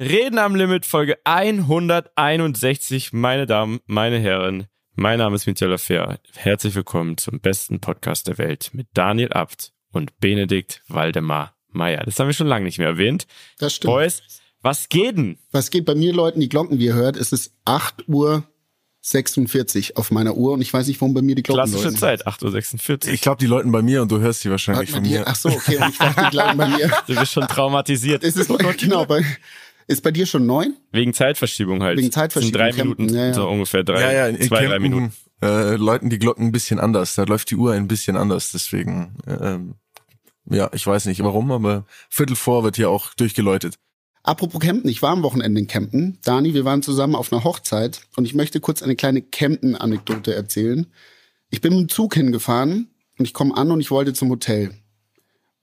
Reden am Limit, Folge 161, meine Damen, meine Herren. Mein Name ist Michael Fair. Herzlich willkommen zum besten Podcast der Welt mit Daniel Abt und Benedikt Waldemar Meyer. Das haben wir schon lange nicht mehr erwähnt. Das stimmt. Boys, was geht denn? Was geht bei mir, Leuten, die Glocken, wie ihr hört, es ist 8 Uhr 46 auf meiner Uhr und ich weiß nicht, warum bei mir die Glocken Klassische läuten. Zeit, 8.46 Uhr. Ich glaube, die läuten bei mir und du hörst sie wahrscheinlich von die- mir. Ach so, okay, und ich dachte, die läuten bei mir. Du bist schon traumatisiert. Es ist genau, bei, ist bei dir schon neun? Wegen Zeitverschiebung halt. Wegen Zeitverschiebung, sind drei Campen, Minuten, ja, ja. so ungefähr drei, ja, ja, in, zwei, drei Kempten, Minuten. Äh, läuten die Glocken ein bisschen anders. Da läuft die Uhr ein bisschen anders. Deswegen, ähm, ja, ich weiß nicht warum, aber Viertel vor wird hier auch durchgeläutet. Apropos Campen, ich war am Wochenende in Campen. Dani, wir waren zusammen auf einer Hochzeit und ich möchte kurz eine kleine Campen-Anekdote erzählen. Ich bin mit dem Zug hingefahren und ich komme an und ich wollte zum Hotel.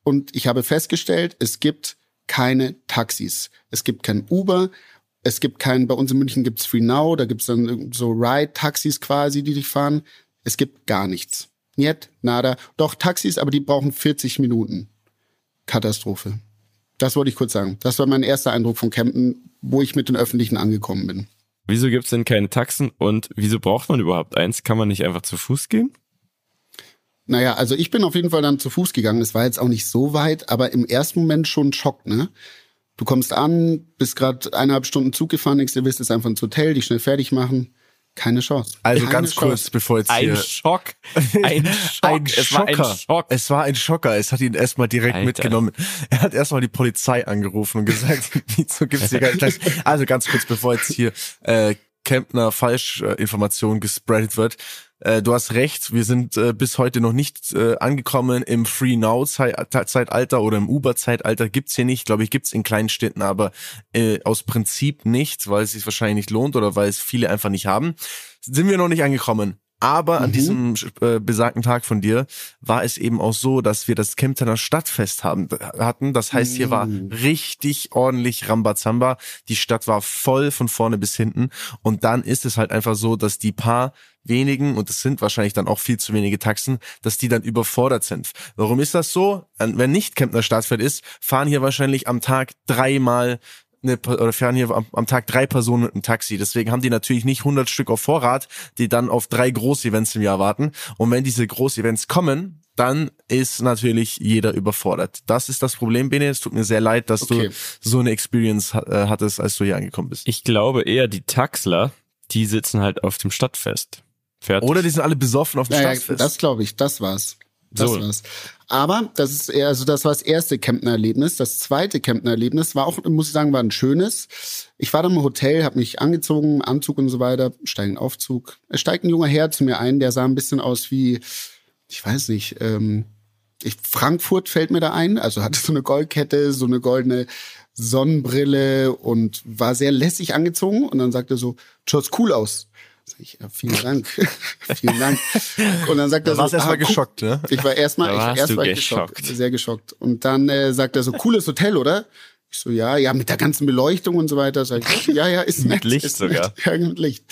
Und ich habe festgestellt, es gibt keine Taxis. Es gibt kein Uber. Es gibt kein, bei uns in München gibt's Free Now, da gibt's dann so Ride-Taxis quasi, die dich fahren. Es gibt gar nichts. Niet, nada. Doch Taxis, aber die brauchen 40 Minuten. Katastrophe. Das wollte ich kurz sagen. Das war mein erster Eindruck von Campen, wo ich mit den Öffentlichen angekommen bin. Wieso gibt's denn keine Taxen und wieso braucht man überhaupt eins? Kann man nicht einfach zu Fuß gehen? Naja, also ich bin auf jeden Fall dann zu Fuß gegangen. Es war jetzt auch nicht so weit, aber im ersten Moment schon ein Schock, ne? Du kommst an, bist gerade eineinhalb Stunden Zug gefahren, denkst, du willst jetzt einfach ins Hotel, dich schnell fertig machen. Keine Chance. Also Keine ganz Chance. kurz, bevor jetzt Ein hier Schock. Ein Schock. ein Es war ein Schocker. Schock. Es war ein Schocker. Es hat ihn erstmal direkt Alter. mitgenommen. Er hat erstmal die Polizei angerufen und gesagt, wieso gibt's hier gar nicht. Also ganz kurz, bevor jetzt hier äh, Kempner Falschinformation gespreadet wird. Äh, du hast recht, wir sind äh, bis heute noch nicht äh, angekommen im Free Now Zeit- Zeitalter oder im Uber Zeitalter gibt's hier nicht, glaube ich, gibt's in kleinen Städten, aber äh, aus Prinzip nicht, weil es sich wahrscheinlich nicht lohnt oder weil es viele einfach nicht haben. Sind wir noch nicht angekommen. Aber an Mhm. diesem äh, besagten Tag von dir war es eben auch so, dass wir das Kemptener Stadtfest haben, hatten. Das heißt, hier war Mhm. richtig ordentlich Rambazamba. Die Stadt war voll von vorne bis hinten. Und dann ist es halt einfach so, dass die paar wenigen, und es sind wahrscheinlich dann auch viel zu wenige Taxen, dass die dann überfordert sind. Warum ist das so? Wenn nicht Kemptner Stadtfest ist, fahren hier wahrscheinlich am Tag dreimal eine, oder fahren hier am, am Tag drei Personen mit einem Taxi. Deswegen haben die natürlich nicht 100 Stück auf Vorrat, die dann auf drei Großevents im Jahr warten. Und wenn diese Großevents kommen, dann ist natürlich jeder überfordert. Das ist das Problem, Bene. Es tut mir sehr leid, dass Okay. du so eine Experience äh, hattest, als du hier angekommen bist. Ich glaube eher die Taxler, die sitzen halt auf dem Stadtfest. Fertig. Oder die sind alle besoffen auf dem Naja, Stadtfest. das glaube ich, das war's. Das So. war's. Aber das ist eher, also das war das erste Kempner-Erlebnis. Das zweite Kempner-Erlebnis war auch, muss ich sagen, war ein schönes. Ich war dann im Hotel, habe mich angezogen, Anzug und so weiter, steige in den Aufzug. Es steigt ein junger Herr zu mir ein, der sah ein bisschen aus wie, ich weiß nicht, ähm, ich, Frankfurt fällt mir da ein, also hatte so eine Goldkette, so eine goldene Sonnenbrille und war sehr lässig angezogen und dann sagte er so, schaut's cool aus. Sag ich, ja, vielen Dank. vielen Dank. Und dann sagt er Da so, warst du erstmal ah, geschockt, ne? Ich war erstmal, Da ich, erst ich geschockt. geschockt, sehr geschockt. Und dann äh, sagt er so, cooles Hotel, oder? Ich so, ja, ja, mit der ganzen Beleuchtung und so weiter. Sag ich, ja, ja, ist nett. Licht ist sogar. Nett. Ja, mit Licht.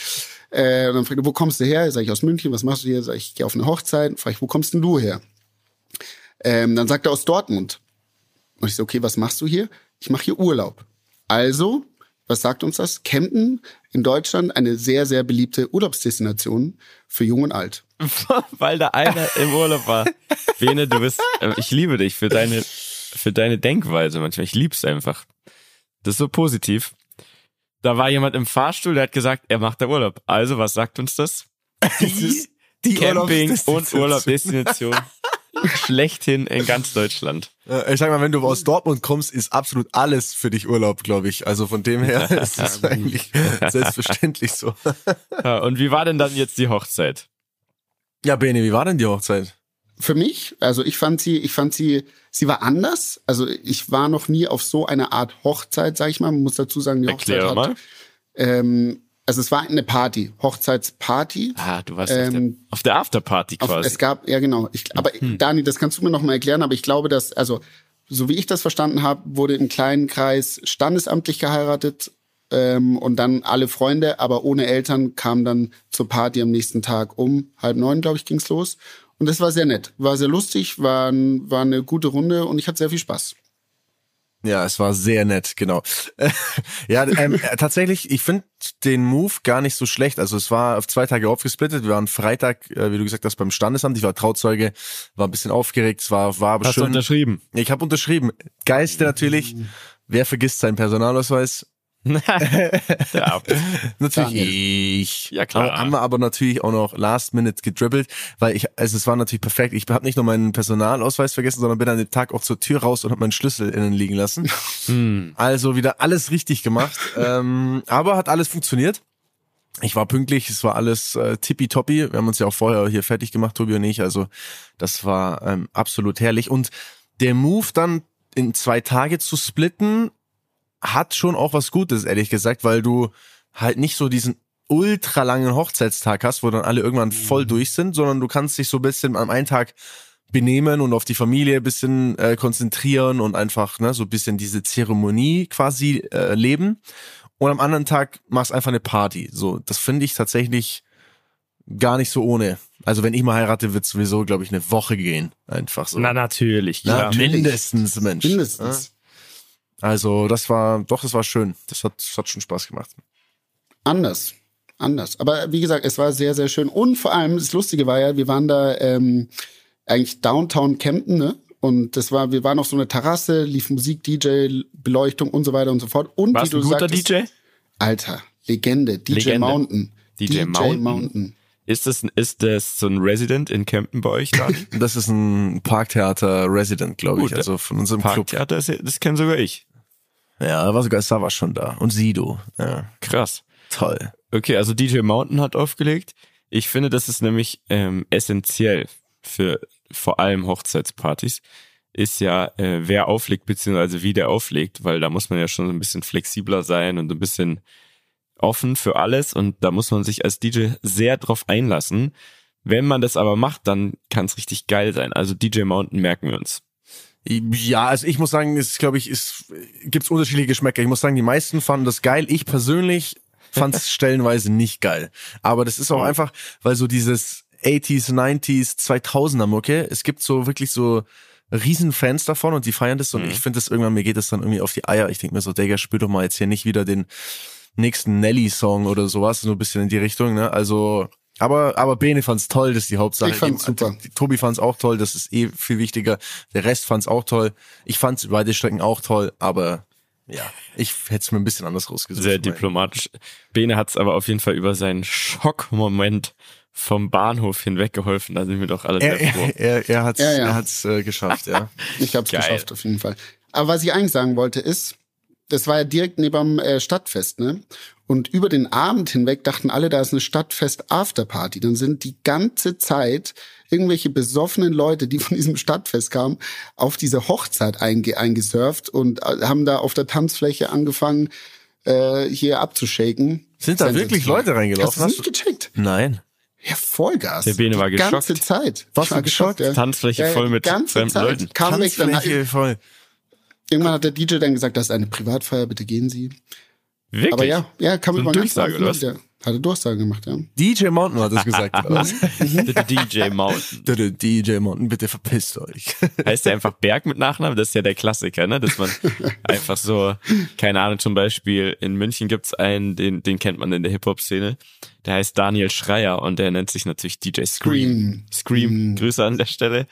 Äh, und dann fragt er, wo kommst du her? Sag ich, aus München, was machst du hier? Sag ich, ich gehe auf eine Hochzeit. Frag ich, wo kommst denn du her? Ähm, dann sagt er, aus Dortmund. Und ich so, okay, was machst du hier? Ich mache hier Urlaub. Also, was sagt uns das? Campen in Deutschland eine sehr, sehr beliebte Urlaubsdestination für Jung und Alt. Weil da einer im Urlaub war. Bene, du bist, äh, ich liebe dich für deine, für deine Denkweise manchmal. Ich lieb's einfach. Das ist so positiv. Da war jemand im Fahrstuhl, der hat gesagt, er macht da Urlaub. Also, was sagt uns das? Die, die Camping und Urlaubsdestination. Schlechthin in ganz Deutschland. Äh, Ich sag mal, wenn du aus Dortmund kommst, ist absolut alles für dich Urlaub, glaube ich. Also von dem her ist es eigentlich selbstverständlich so. Ja, und wie war denn dann jetzt die Hochzeit? Ja, Bene, wie war denn die Hochzeit? für mich, also ich fand sie, ich fand sie, sie war anders. Also ich war noch nie auf so einer Art Hochzeit, sag ich mal. Man muss dazu sagen, die Hochzeit Erklär hat, mal. ähm, also es war eine Party, Hochzeitsparty. Ah, du warst Ähm, auf, der, auf der Afterparty Auf, quasi. es gab, ja genau. Ich, aber Dani, das kannst du mir noch mal erklären, aber ich glaube, dass, also so wie ich das verstanden habe, wurde im kleinen Kreis standesamtlich geheiratet ähm, und dann alle Freunde, aber ohne Eltern kamen dann zur Party am nächsten Tag um halb neun, glaube ich, ging's los. Und das war sehr nett, war sehr lustig, war, war eine gute Runde und ich hatte sehr viel Spaß. Ja, es war sehr nett, genau. ja, ähm, äh, tatsächlich, ich finde den Move gar nicht so schlecht. Also es war auf zwei Tage aufgesplittet. Wir waren Freitag, äh, wie du gesagt hast, beim Standesamt. Ich war Trauzeuge, war ein bisschen aufgeregt. Es war, war aber Hast du schön. unterschrieben? Ich habe unterschrieben. Geilste natürlich. Wer vergisst seinen Personalausweis? ja. Natürlich Daniel. ich. Ja, klar. Aber, haben wir aber natürlich auch noch last minute gedribbelt, weil ich, also es war natürlich perfekt. Ich habe nicht nur meinen Personalausweis vergessen, sondern bin an dem Tag auch zur Tür raus und habe meinen Schlüssel innen liegen lassen. Hm. Also wieder alles richtig gemacht. ähm, aber hat alles funktioniert. Ich war pünktlich, es war alles äh, tippitoppi. Wir haben uns ja auch vorher hier fertig gemacht, Tobi und ich. Also das war ähm, absolut herrlich. Und der Move dann in zwei Tage zu splitten, hat schon auch was Gutes, ehrlich gesagt, weil du halt nicht so diesen ultra langen Hochzeitstag hast, wo dann alle irgendwann voll durch sind, sondern du kannst dich so ein bisschen am einen Tag benehmen und auf die Familie ein bisschen äh, konzentrieren und einfach ne, so ein bisschen diese Zeremonie quasi äh, leben. Und am anderen Tag machst einfach eine Party. So, das finde ich tatsächlich gar nicht so ohne. Also wenn ich mal heirate, wird sowieso, glaube ich, eine Woche gehen. Einfach so. Na, natürlich, Na, klar. natürlich. mindestens, Mensch. Mindestens. Also das war, doch, das war schön. Das hat, das hat schon Spaß gemacht. Anders. Anders. Aber wie gesagt, es war sehr, sehr schön. Und vor allem, das Lustige war ja, wir waren da ähm, eigentlich Downtown Camden, ne? Und das war, wir waren auf so einer Terrasse, lief Musik, DJ, Beleuchtung und so weiter und so fort. Und Warst wie du ein guter sagtest, DJ? Alter, Legende, DJ Legende. Mountain. DJ Mountain? Ist das, ist das so ein Resident in Camden bei euch da? Das ist ein Parktheater Resident, glaube ich, Gut, also von unserem Club. Parktheater, das, das kenne sogar ich. Ja, da war sogar Sava schon da. Und Sido. Ja, Krass. toll. Okay, also DJ Mountain hat aufgelegt. Ich finde, das ist nämlich ähm, essentiell für vor allem Hochzeitspartys, ist ja, äh, wer auflegt, beziehungsweise wie der auflegt, weil da muss man ja schon so ein bisschen flexibler sein und ein bisschen offen für alles und da muss man sich als DJ sehr drauf einlassen. Wenn man das aber macht, dann kann es richtig geil sein. Also DJ Mountain merken wir uns. Ja, also ich muss sagen, es glaube ich, ist gibt's unterschiedliche Geschmäcker. Ich muss sagen, die meisten fanden das geil. Ich persönlich fand es stellenweise nicht geil. Aber das ist auch einfach, weil so dieses 80s, 90s, 2000er Mucke, es gibt so wirklich so Riesenfans davon und die feiern das und Mhm. ich finde das irgendwann, mir geht das dann irgendwie auf die Eier. Ich denke mir so, Digga, spür doch mal jetzt hier nicht wieder den nächsten Nelly-Song oder sowas, so ein bisschen in die Richtung, ne? Also, aber, aber Bene fand's toll, das ist die Hauptsache. Ich fand's super. Tobi fand's auch toll, das ist eh viel wichtiger. Der Rest fand's auch toll. Ich fand's beide Strecken auch toll, aber ja, ich hätte es mir ein bisschen anders rausgesucht. Sehr diplomatisch. Bene hat es aber auf jeden Fall über seinen Schockmoment vom Bahnhof hinweg geholfen. Da sind wir doch alle Er, sehr froh. er, er, er hat's, Ja, ja. er hat's äh, geschafft, ja. Ich habe es Geil. geschafft, auf jeden Fall. Aber was ich eigentlich sagen wollte, ist, das war ja direkt neben dem äh, Stadtfest, ne? Und über den Abend hinweg dachten alle, da ist eine Stadtfest-Afterparty. Dann sind die ganze Zeit irgendwelche besoffenen Leute, die von diesem Stadtfest kamen, auf diese Hochzeit einge eingesurft und äh, haben da auf der Tanzfläche angefangen, äh, hier abzuschaken. Sind da wirklich Leute Hast reingelaufen? du Hast nicht du? gecheckt? Nein. Ja, Vollgas. Der Bene war die ganze geschockt. Zeit. Warst Ich war du geschockt? ja. Tanzfläche voll mit ganze fremden Zeit. Leuten. Kam weg, dann Tanzfläche voll. Irgendwann hat der DJ dann gesagt, das ist eine Privatfeier, bitte gehen Sie. Wirklich? Aber ja, ja, kann So man über Durchsage, oder was? Ja, hat er Durchsage gemacht, ja. DJ Mountain hat das gesagt. oder was? Der DJ Mountain. Bitte, DJ Mountain, bitte verpisst euch. Heißt der einfach Berg mit Nachnamen? Das ist ja der Klassiker, ne? Dass man einfach so, keine Ahnung, zum Beispiel in München gibt's einen, den, den kennt man in der Hip-Hop-Szene. Der heißt Daniel Schreier und der nennt sich natürlich DJ Scream. Scream. Scream, Mhm. Grüße an der Stelle.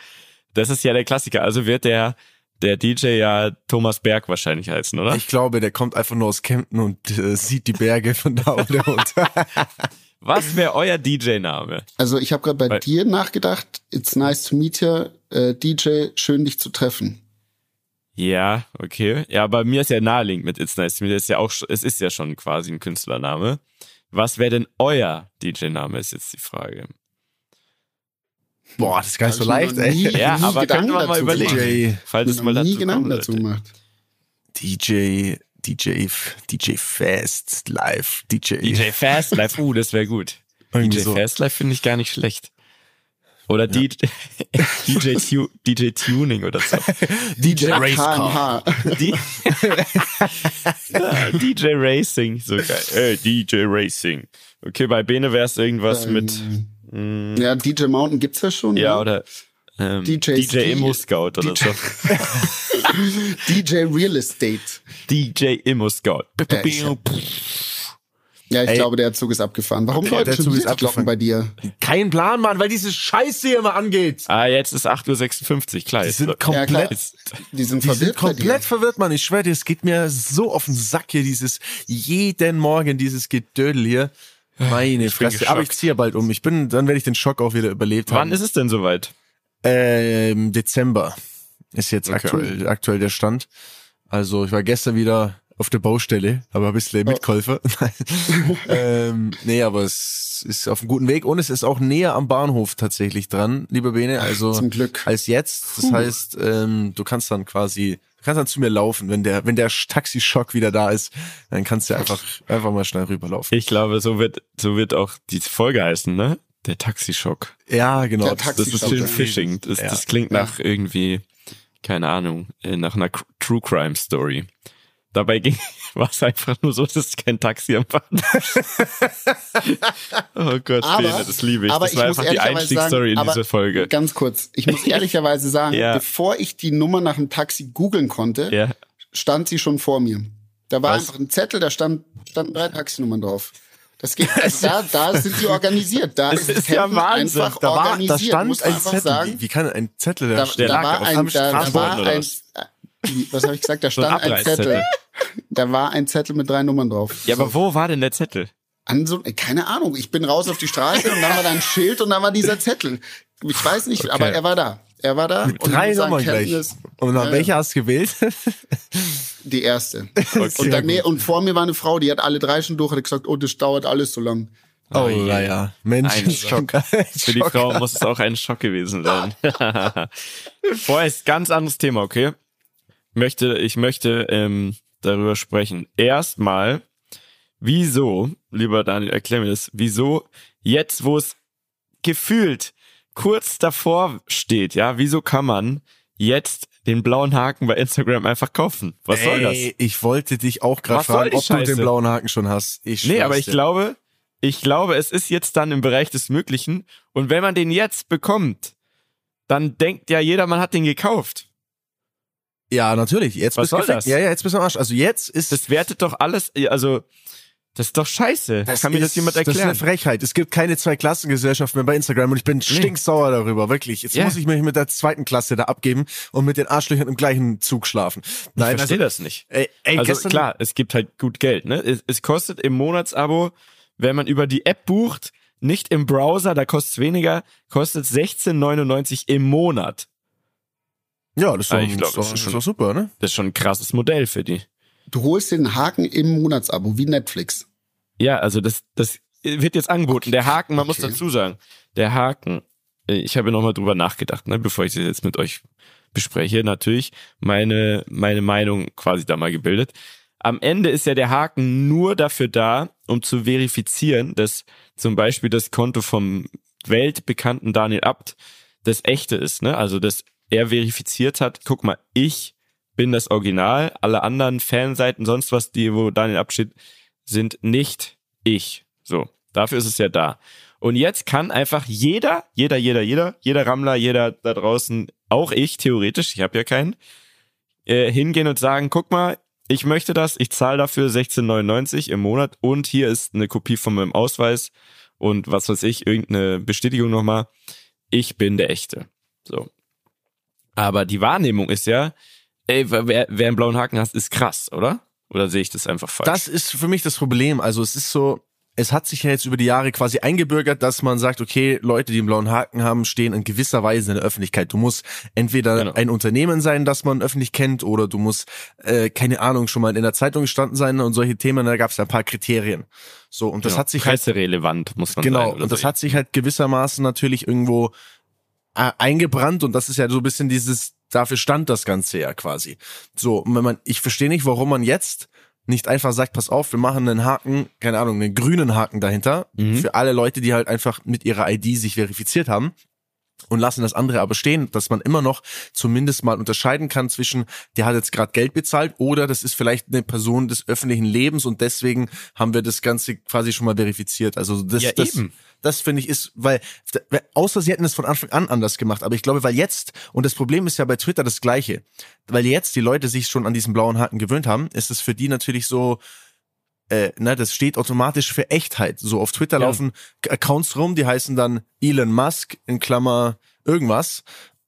Das ist ja der Klassiker. Also wird der, der DJ ja Thomas Berg wahrscheinlich heißen, oder? Ich glaube, der kommt einfach nur aus Kempten und äh, sieht die Berge von da oder runter. Was wäre euer DJ-Name? Also ich habe gerade bei Weil- dir nachgedacht. It's nice to meet you, äh, DJ. Schön dich zu treffen. Ja, okay. Ja, bei mir ist ja naheliegend mit It's Nice to Meet You. Ist ja auch, es ist ja schon quasi ein Künstlername. Was wäre denn euer DJ-Name, ist jetzt die Frage. Boah, das ist gar nicht so leicht, noch nie- ey. Ja, nie aber Gedanken könnte man mal überlegen. DJ, Falls es mal nie dazu Gedanken kommt, dazu gemacht. DJ, DJ, DJ Fast, Live, DJ. DJ Fast Life, uh, das wäre gut. Irgendwie DJ so. Fast Life finde ich gar nicht schlecht. Oder DJ, DJ, Tu- DJ Tuning oder so. DJ Race Car. KMH. Die, ja, DJ Racing, so geil. Ey, DJ Racing. Okay, bei Bene wäre es irgendwas mit, Ja, DJ Mountain gibt's ja schon. ja, ne? oder ähm, DJ DJ Immo Scout oder DJ so. DJ Real Estate. DJ Immo Scout. Ja, ich- Ja, ich Ey. glaube, der Zug ist abgefahren. Warum Okay, der schon Zug ist wieder die Glocken abgefahren. bei dir? Kein Plan, Mann, weil diese Scheiße hier immer angeht. Ah, jetzt ist 8.56 Uhr, klar. Die sind Ja, klar. komplett, Die sind die verwirrt sind komplett verwirrt, Mann. Ich schwöre dir, es geht mir so auf den Sack hier, dieses, jeden Morgen dieses Gedödel hier. Meine Fresse. Aber ich ziehe ja bald um. Ich bin, dann werde ich den Schock auch wieder überlebt haben. Wann ist es denn soweit? Ähm, Dezember ist jetzt Okay. aktuell, aktuell der Stand. Also ich war gestern wieder auf der Baustelle, aber ein bisschen Mitkäufer. ähm, nee, aber es ist auf einem guten Weg und es ist auch näher am Bahnhof tatsächlich dran, lieber Bene. Also zum Glück. als jetzt. Das heißt, ähm, du kannst dann quasi, kannst dann zu mir laufen, wenn der, wenn der Taxischock wieder da ist, dann kannst du einfach, einfach mal schnell rüberlaufen. Ich glaube, so wird, so wird auch die Folge heißen, ne? Der Taxischock. Ja, genau. Der Das- Taxi- Das ist Taxischock, schön ja. Phishing. Das, Ja. das klingt nach irgendwie, keine Ahnung, äh, nach einer True Crime Story. Dabei ging, war es einfach nur so, dass kein Taxi am Bahnhof. oh Gott, Aber- Bene, das liebe ich. aber das ich war muss einfach die ehrlicherweise Einstiegsstory in sagen, diese aber Folge. Ganz kurz. Ich muss ehrlicherweise sagen, Ja. bevor ich die Nummer nach dem Taxi googeln konnte, Ja. stand sie schon vor mir. Da war Was? einfach ein Zettel, da stand, standen drei Taxinummern drauf. Das geht, also da, da sind sie organisiert. Da Das ist, ist ja Wahnsinn. einfach Da war, organisiert. da stand muss ein Zettel. Sagen. Wie, wie kann ein Zettel Da, da, Der da lag war auf ein, da, da war ein, was? Habe ich gesagt? Da So ein stand ein. Zettel. Da war ein Zettel mit drei Nummern drauf. Ja, aber wo war denn der Zettel? An so, keine Ahnung. Ich bin raus auf die Straße und dann war da ein Schild und dann war dieser Zettel. Ich weiß nicht, aber er war da. Er war da. Mit und drei Nummern gleich. Kenntnis, Und nach Ja, welcher hast du gewählt? Die erste. Sehr Und, dann, gut. und vor mir war eine Frau, die hat alle drei schon durch, hat gesagt, oh, das dauert alles so lang. Oh, je. naja. Mensch, Ein Schock. Für die Frau muss es auch ein Schock gewesen sein. Vorher ist ganz anderes Thema, okay? Möchte, ich möchte ähm, darüber sprechen. Erstmal, wieso, lieber Daniel, erklär mir das, wieso jetzt, wo es gefühlt kurz davor steht, ja, wieso kann man jetzt den blauen Haken bei Instagram einfach kaufen? Was soll das? Ey, ich wollte dich auch gerade fragen, ob du Scheiße? den blauen Haken schon hast. Ich Nee, aber ich dir. glaube, ich glaube, es ist jetzt dann im Bereich des Möglichen. Und wenn man den jetzt bekommt, dann denkt ja jeder, man hat den gekauft. Ja, natürlich. Jetzt Was bist du soll gefickt. das? Ja, ja, jetzt bist du am Arsch. Also jetzt ist Das wertet doch alles, also, das ist doch scheiße. Kann mir das jemand Das ist erklären? eine Frechheit. Es gibt keine Zweiklassengesellschaft mehr bei Instagram und ich bin stinksauer darüber, wirklich. Jetzt Ja. muss ich mich mit der zweiten Klasse da abgeben und mit den Arschlöchern im gleichen Zug schlafen. ich Nein, verstehe also, das nicht. ey, ey, also gestern, klar, es gibt halt gut Geld, ne? Es, es kostet im Monatsabo, wenn man über die App bucht, nicht im Browser, da kostet es weniger, kostet 16,99 im Monat. Ja, das ist doch, ich glaub, das ist doch, das ist das schon- super, ne? Das ist schon ein krasses Modell für die. Du holst den Haken im Monatsabo, wie Netflix. Ja, also das, das wird jetzt angeboten. Der Haken, man muss Okay. dazu sagen, der Haken, äh, ich habe nochmal drüber nachgedacht, ne, bevor ich das jetzt mit euch bespreche, natürlich meine, meine Meinung quasi da mal gebildet. Am Ende ist ja der Haken nur dafür da, um zu verifizieren, dass zum Beispiel das Konto vom weltbekannten Daniel Abt das echte ist, ne? Also, dass er verifiziert hat, guck mal, ich bin das Original, alle anderen Fanseiten, sonst was, die, wo Daniel steht, sind nicht ich. So, dafür ist es ja da. Und jetzt kann einfach jeder, jeder, jeder, jeder, jeder Rammler, jeder da draußen, auch ich theoretisch, ich habe ja keinen, äh, hingehen und sagen, guck mal, ich möchte das, ich zahle dafür 16,99 im Monat und hier ist eine Kopie von meinem Ausweis und was weiß ich, irgendeine Bestätigung nochmal. Ich bin der Echte. So. Aber die Wahrnehmung ist ja, ey, wer, wer einen blauen Haken hat, ist krass, oder? Oder sehe ich das einfach falsch? Das ist für mich das Problem. Also es ist so, es hat sich ja jetzt über die Jahre quasi eingebürgert, dass man sagt, okay, Leute, die einen blauen Haken haben, stehen in gewisser Weise in der Öffentlichkeit. Du musst entweder Genau. ein Unternehmen sein, das man öffentlich kennt, oder du musst, äh, keine Ahnung, schon mal in der Zeitung gestanden sein und solche Themen, da gab es ja ein paar Kriterien. So, und das Genau. hat sich halt presserelevant, muss man Genau, sagen. oder und das so. hat sich halt gewissermaßen natürlich irgendwo eingebrannt und das ist ja so ein bisschen dieses, dafür stand das Ganze ja quasi. So, und wenn man, ich verstehe nicht, warum man jetzt nicht einfach sagt, pass auf, wir machen einen Haken, keine Ahnung, einen grünen Haken dahinter, Mhm. für alle Leute, die halt einfach mit ihrer ID sich verifiziert haben. und lassen das andere aber stehen, dass man immer noch zumindest mal unterscheiden kann zwischen, der hat jetzt gerade Geld bezahlt oder das ist vielleicht eine Person des öffentlichen Lebens und deswegen haben wir das Ganze quasi schon mal verifiziert. Also das, Ja, das, eben. Das finde ich ist, weil, außer sie hätten es von Anfang an anders gemacht, aber ich glaube, weil jetzt, und das Problem ist ja bei Twitter das gleiche, weil jetzt die Leute sich schon an diesen blauen Haken gewöhnt haben, ist es für die natürlich so, äh, ne, das steht automatisch für Echtheit. So auf Twitter Ja. laufen Accounts rum, die heißen dann Elon Musk in Klammer irgendwas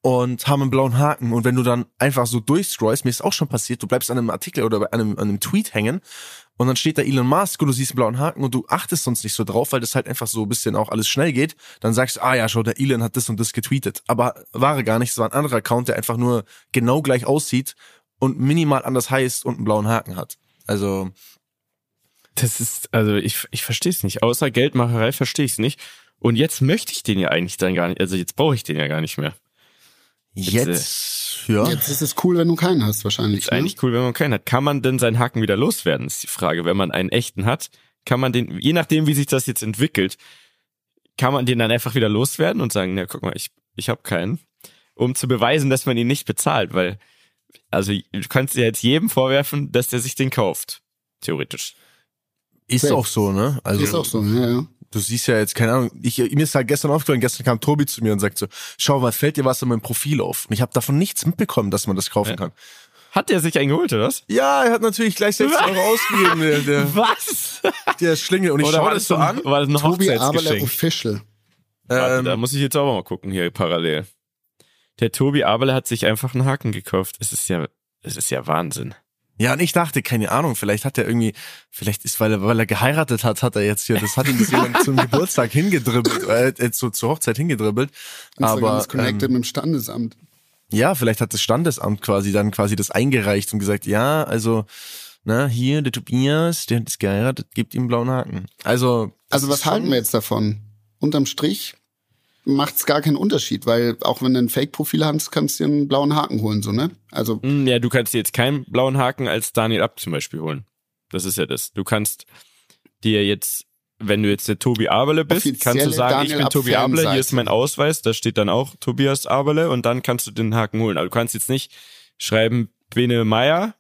und haben einen blauen Haken. Und wenn du dann einfach so durchscrollst, mir ist auch schon passiert, du bleibst an einem Artikel oder bei einem, an einem Tweet hängen und dann steht da Elon Musk und du siehst einen blauen Haken und du achtest sonst nicht so drauf, weil das halt einfach so ein bisschen auch alles schnell geht. Dann sagst du, ah ja, schau, der Elon hat das und das getweetet. Aber war er gar nicht, es war ein anderer Account, der einfach nur genau gleich aussieht und minimal anders heißt und einen blauen Haken hat. Also, Das ist, also ich, ich verstehe es nicht. Außer Geldmacherei verstehe ich es nicht. Und jetzt möchte ich den ja eigentlich dann gar nicht, also jetzt brauche ich den ja gar nicht mehr. Jetzt, ja. Jetzt ist es cool, wenn du keinen hast, wahrscheinlich. Ist eigentlich cool, wenn man keinen hat. Kann man denn seinen Haken wieder loswerden, ist die Frage. Wenn man einen echten hat, kann man den, je nachdem, wie sich das jetzt entwickelt, kann man den dann einfach wieder loswerden und sagen, na guck mal, ich, ich habe keinen, um zu beweisen, dass man ihn nicht bezahlt, weil, also du kannst ja jetzt jedem vorwerfen, dass der sich den kauft. Theoretisch. Ist Safe. auch so, ne? Also, Ist auch so, ja, ja. Du siehst ja jetzt, keine Ahnung, ich, mir ist halt gestern aufgefallen, gestern kam Tobi zu mir und sagt so, schau mal, fällt dir was an meinem Profil auf? Und ich habe davon nichts mitbekommen, dass man das kaufen Ja. kann. Hat der sich einen geholt, oder was? Ja, er hat natürlich gleich 60 Euro ausgegeben, der, der, Was? der Schlingel. Und ich schaue war das so an. War das ein Tobi Aberle? Official. Warte, Ähm, da muss ich jetzt auch mal gucken hier parallel. Der Tobi Aberle hat sich einfach einen Haken gekauft. Es ist ja, es ist ja Wahnsinn. Ja, und ich dachte, keine Ahnung, vielleicht hat er irgendwie, vielleicht ist, weil er, weil er geheiratet hat, hat er jetzt hier, das hat ihm das jemand zum Geburtstag hingedribbelt, äh, äh, zu, zur Hochzeit hingedribbelt. Instagram Aber ist connected ähm, mit dem Standesamt. ja, vielleicht hat das Standesamt quasi dann quasi das eingereicht und gesagt, ja, also, na, hier, der Tobias, der hat das geheiratet, gibt ihm einen blauen Haken. Also, Also was halten wir jetzt davon? Unterm Strich macht es gar keinen Unterschied, weil auch wenn du ein Fake-Profil hast, kannst du dir einen blauen Haken holen, so, ne? Also Hm, Ja, du kannst dir jetzt keinen blauen Haken als Daniel Abt zum Beispiel holen. Das ist ja das. Du kannst dir jetzt, wenn du jetzt der Tobi Aberle bist, kannst du sagen, ich Daniel bin Abt Tobi Aberle, hier ist mein Ausweis, da steht dann auch Tobias Aberle und dann kannst du den Haken holen. Aber du kannst jetzt nicht schreiben Bene Meier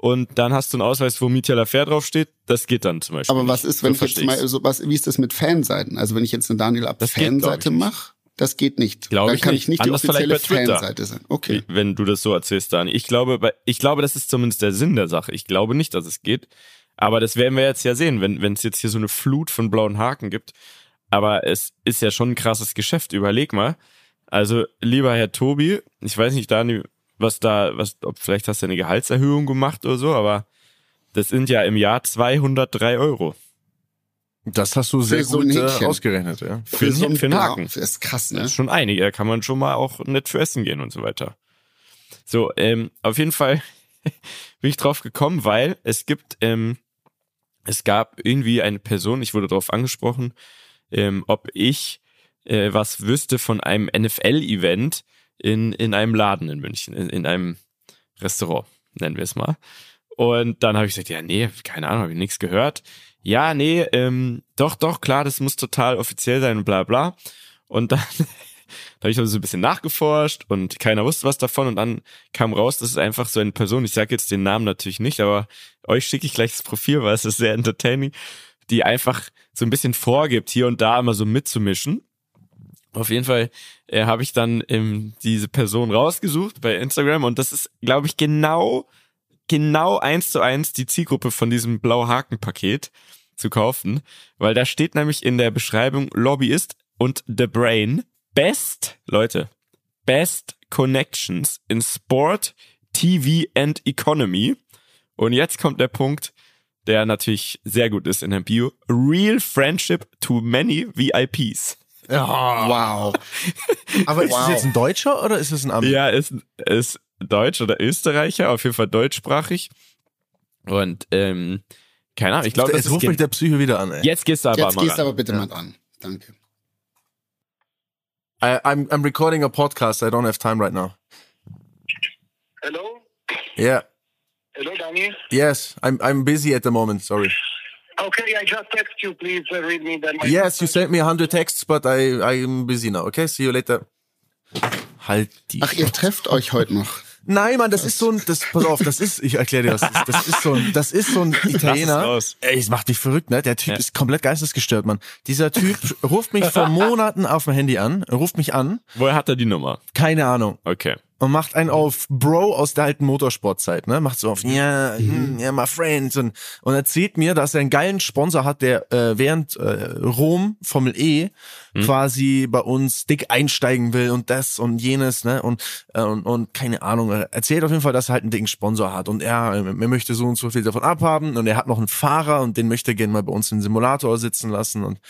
und dann hast du einen Ausweis, wo Mietja Lafer draufsteht. Das geht dann zum Beispiel. Aber was ist, wenn So ich jetzt mal so was, wie ist das mit Fanseiten? Also wenn ich jetzt eine Daniel Ab ich, Fanseite mache, das geht nicht. Glaub Dann ich kann nicht. ich nicht die offizielle. Fanseite sein. Okay. wenn du das so erzählst, Dani. Ich glaube, ich glaube, das ist zumindest der Sinn der Sache. Ich glaube nicht, dass es geht. Aber das werden wir jetzt ja sehen, wenn wenn es jetzt hier so eine Flut von blauen Haken gibt. Aber es ist ja schon ein krasses Geschäft. Überleg mal. Also, lieber Herr Tobi, ich weiß nicht, Dani, was da, was, ob vielleicht hast du eine Gehaltserhöhung gemacht oder so, aber das sind ja im Jahr 203 Euro. Das hast du sehr Für so gut äh, ausgerechnet, ja. Für, einen- für einen Haken. Das ist krass, ne? Das ist schon einige. Da kann man schon mal auch nett für essen gehen und so weiter. So, ähm, auf jeden Fall bin ich drauf gekommen, weil es gibt, ähm, es gab irgendwie eine Person, ich wurde darauf angesprochen, ähm, ob ich äh, was wüsste von einem NFL-Event in, in einem Laden in München, in, in einem Restaurant, nennen wir es mal. Und dann habe ich gesagt, ja, nee, keine Ahnung, habe ich nichts gehört. Ja, nee, ähm, doch, doch, klar, das muss total offiziell sein und bla bla. Und dann, da habe ich so ein bisschen nachgeforscht und keiner wusste was davon und dann kam raus, das ist einfach so eine Person, ich sage jetzt den Namen natürlich nicht, aber euch schicke ich gleich das Profil, weil es ist sehr entertaining, die einfach so ein bisschen vorgibt, hier und da immer so mitzumischen. Auf jeden Fall äh, habe ich dann ähm, diese Person rausgesucht bei Instagram und das ist, glaube ich, genau, genau eins zu eins die Zielgruppe von diesem Blau-Haken-Paket zu kaufen, weil da steht nämlich in der Beschreibung Lobbyist und The Brain Best, Leute, Best Connections in Sport, TV and Economy. Und jetzt kommt der Punkt, der natürlich sehr gut ist in der Bio. Real Friendship to many VIPs. Wow. Aber ist es Wow. jetzt ein Deutscher oder ist es ein Ami? Ja, ist, ist Deutsch oder Österreicher, auf jeden Fall deutschsprachig. Und ähm, keine Ahnung, ich glaube, das Jetzt ruft mich der Psycho wieder an, ey. jetzt gehst du aber Jetzt mal gehst du ran. aber bitte mal dran. Danke. I, I'm, I'm recording a podcast, I don't have time right now. Hello? Yeah. Hello, Danny. Yes, I'm, I'm busy at the moment, sorry. Okay, I just text you. Please uh, read me then. My Yes, you sent me 100 texts, but I, I'm busy now, okay? See you later. Halt die. Ach, ihr trefft euch heute noch. Nein, Mann, das ist so ein, das, pass auf, das ist, ich erkläre dir, was das ist. Das ist so ein, das ist so ein Italiener. Ey, es macht dich verrückt, ne? Der Typ Ja. ist komplett geistesgestört, Mann. Dieser Typ ruft mich vor Monaten auf mein Handy an, ruft mich an, Woher hat er die Nummer? keine Ahnung, Okay. Und macht einen auf Bro aus der alten Motorsportzeit, ne? Macht so auf, ja, hm, ja, my friends und, und erzählt mir, dass er einen geilen Sponsor hat, der äh, während äh, Rom Formel E quasi bei uns dick einsteigen will und das und jenes, ne? Und äh, und, und keine Ahnung, er erzählt auf jeden Fall, dass er halt einen dicken Sponsor hat und er, äh, er möchte so und so viel davon abhaben und er hat noch einen Fahrer und den möchte er gerne mal bei uns im Simulator sitzen lassen und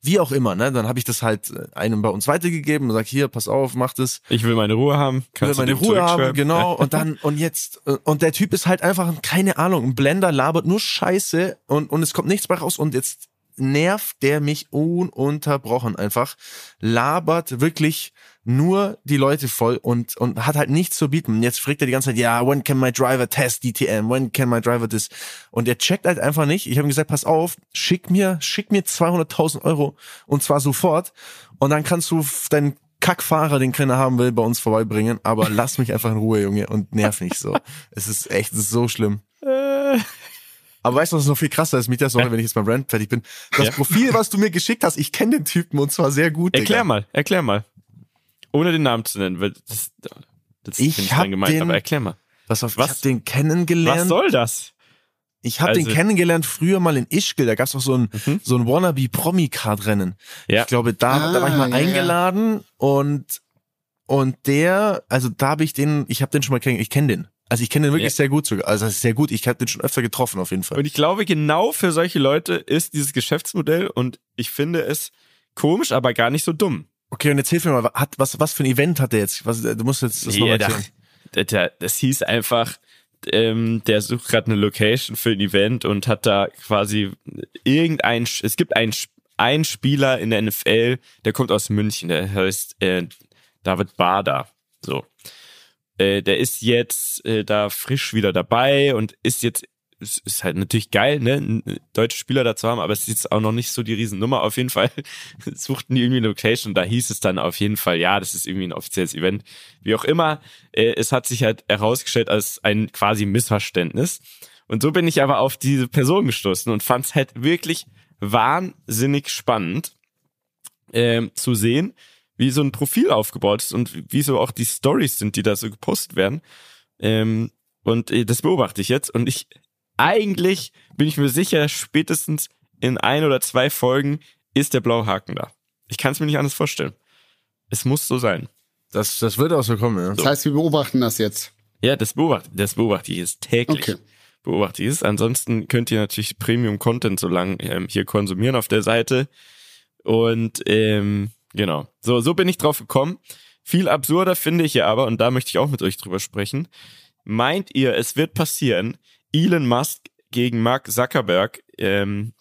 wie auch immer, ne? Dann habe ich das halt äh, einem bei uns weitergegeben und sag hier, pass auf, mach das Ich will meine Ruhe haben. Kannst meine Ruhe haben, genau. Und dann, und jetzt, äh, und der Typ ist halt einfach, keine Ahnung, ein Blender labert nur Scheiße und, und es kommt nichts bei raus und jetzt nervt der mich ununterbrochen einfach, labert wirklich nur die Leute voll und, und hat halt nichts zu bieten. Und jetzt fragt er die ganze Zeit, ja, when can my driver test DTM? When can my driver this? Und er checkt halt einfach nicht. Ich habe ihm gesagt, pass auf, schick mir, schick mir 200.000 Euro und zwar sofort. Und dann kannst du deinen Kackfahrer, den keiner haben will, bei uns vorbeibringen. Aber lass mich einfach in Ruhe, Junge, und nerv nicht so. Es ist echt, es ist so schlimm. Äh, Aber weißt du, was noch viel krasser ist, mit der Sorge, wenn ich jetzt beim Rant fertig bin? Das Ja. Profil, was du mir geschickt hast, ich kenne den Typen und zwar sehr gut. erklär Digga. mal, erklär mal. Ohne den Namen zu nennen, weil das, das Ich bin ich gemeint, aber erklär mal. Pass auf, Was? ich hab den kennengelernt. Was soll das? Ich habe den Also- kennengelernt früher mal in Ischgl. Da gab's auch so ein Mhm. so ein wannabe Promi Card Rennen. Ja. Ich glaube, da, da war ich Ah, mal ja, ja. eingeladen und und der, also da habe ich den, ich habe den schon mal kennengelernt. Ich kenne den. Also ich kenne den wirklich Ja. sehr gut sogar. Also das ist sehr gut. Ich habe den schon öfter getroffen auf jeden Fall. Und ich glaube, genau für solche Leute ist dieses Geschäftsmodell und ich finde es komisch, aber gar nicht so dumm. Okay, und jetzt hilf mir mal, hat, was, was für ein Event hat der jetzt? Was, du musst jetzt das noch Ja, mal da- das, das hieß einfach, ähm, der sucht gerade eine Location für ein Event und hat da quasi irgendein, es gibt einen, einen Spieler in der NFL, der kommt aus München, der heißt äh, David Bader. So. Äh, der ist jetzt äh, da frisch wieder dabei und ist jetzt es ist halt natürlich geil, ne, einen deutschen Spieler da zu haben, aber es ist jetzt auch noch nicht so die Riesennummer. Auf jeden Fall suchten die irgendwie eine Location da hieß es dann auf jeden Fall, ja, das ist irgendwie ein offizielles Event. Wie auch immer, äh, es hat sich halt herausgestellt als ein quasi Missverständnis. Und so bin ich aber auf diese Person gestoßen und fand es halt wirklich wahnsinnig spannend ähm, zu sehen, wie so ein Profil aufgebaut ist und wie so auch die Stories sind, die da so gepostet werden. Ähm, und äh, das beobachte ich jetzt und ich eigentlich bin ich mir sicher, spätestens in ein oder zwei Folgen ist der blaue Haken da. Ich kann es mir nicht anders vorstellen. Es muss so sein. Das, das wird auch so kommen, ja. Das heißt, wir beobachten das jetzt. Ja, das beobachte, das beobachte ich jetzt täglich. Okay. Beobachte ich es. Ansonsten könnt ihr natürlich Premium-Content so lang ähm, hier konsumieren auf der Seite. Und ähm, genau, so, so bin ich drauf gekommen. Viel absurder finde ich ja aber, und da möchte ich auch mit euch drüber sprechen. Meint ihr, es wird passieren, Elon Musk gegen Mark Zuckerberg ähm,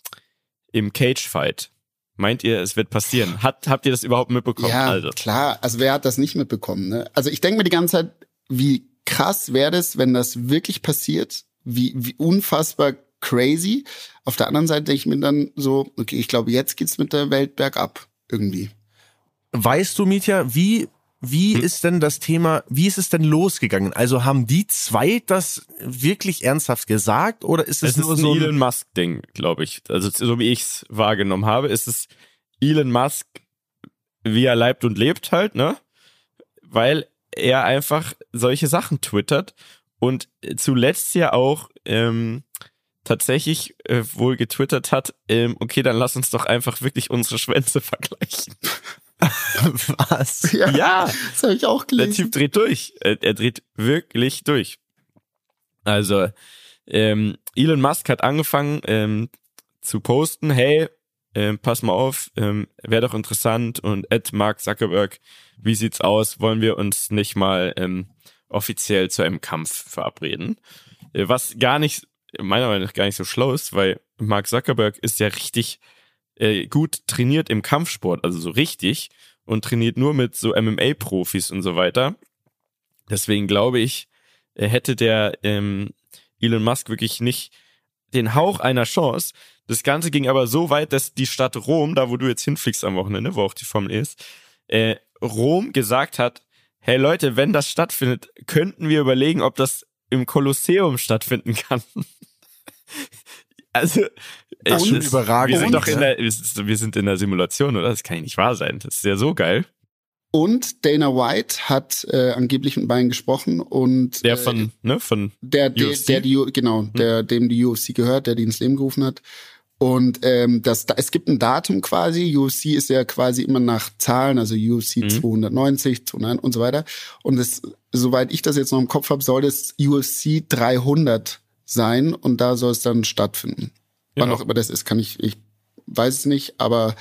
im Cage-Fight? Meint ihr, es wird passieren? Hat, habt ihr das überhaupt mitbekommen? Ja, Also, klar. Also wer hat das nicht mitbekommen? Ne? Also ich denke mir die ganze Zeit, wie krass wäre das, wenn das wirklich passiert? Wie, wie unfassbar crazy. Auf der anderen Seite denke ich mir dann so, okay, ich glaube, jetzt geht's mit der Welt bergab irgendwie. Weißt du, Mietja, wie, wie Hm? ist denn das Thema, wie ist es denn losgegangen? Also haben die zwei das wirklich ernsthaft gesagt oder ist es, es ist nur ein so ein, Elon Musk-Ding, glaube ich. Also so wie ich es wahrgenommen habe, ist es Elon Musk, wie er leibt und lebt halt, ne? Weil er einfach solche Sachen twittert und zuletzt ja auch ähm, tatsächlich äh, wohl getwittert hat, ähm, okay, dann lass uns doch einfach wirklich unsere Schwänze vergleichen. was? Ja, ja, das habe ich auch der gelesen. Typ dreht durch. Er, er dreht wirklich durch. Also, ähm, Elon Musk hat angefangen ähm, zu posten, hey, ähm, pass mal auf, ähm, wäre doch interessant und Ed Mark Zuckerberg, wie sieht's aus? Wollen wir uns nicht mal ähm, offiziell zu einem Kampf verabreden? Äh, was gar nicht, meiner Meinung nach gar nicht so schlau ist, weil Mark Zuckerberg ist ja richtig äh, gut trainiert im Kampfsport, also so richtig und trainiert nur mit so MMA-Profis und so weiter. Deswegen glaube ich, äh, hätte der ähm, Elon Musk wirklich nicht den Hauch einer Chance. Das Ganze ging aber so weit, dass die Stadt Rom, da wo du jetzt hinfliegst am Wochenende, wo auch die Formel E ist, äh, Rom gesagt hat, hey Leute, wenn das stattfindet, könnten wir überlegen, ob das im Kolosseum stattfinden kann. also, Das ist es schon überragend Wir sind doch in der, wir sind- in der Simulation, oder? Das kann ja nicht wahr sein. Das ist ja so geil. Und Dana White hat äh, angeblich mit beiden gesprochen und Der äh, von, ne, von, der, der, UFC? der die, genau, der, dem die UFC gehört, der die ins Leben gerufen hat. Und ähm, das, da- es gibt ein Datum quasi. UFC ist ja quasi immer nach Zahlen, also UFC Mhm. 290, 209 und so weiter. Und es, soweit ich das jetzt noch im Kopf habe, soll es UFC 300 sein und da soll es dann stattfinden. Wann Ja. auch immer das ist, kann ich, ich weiß es nicht, aber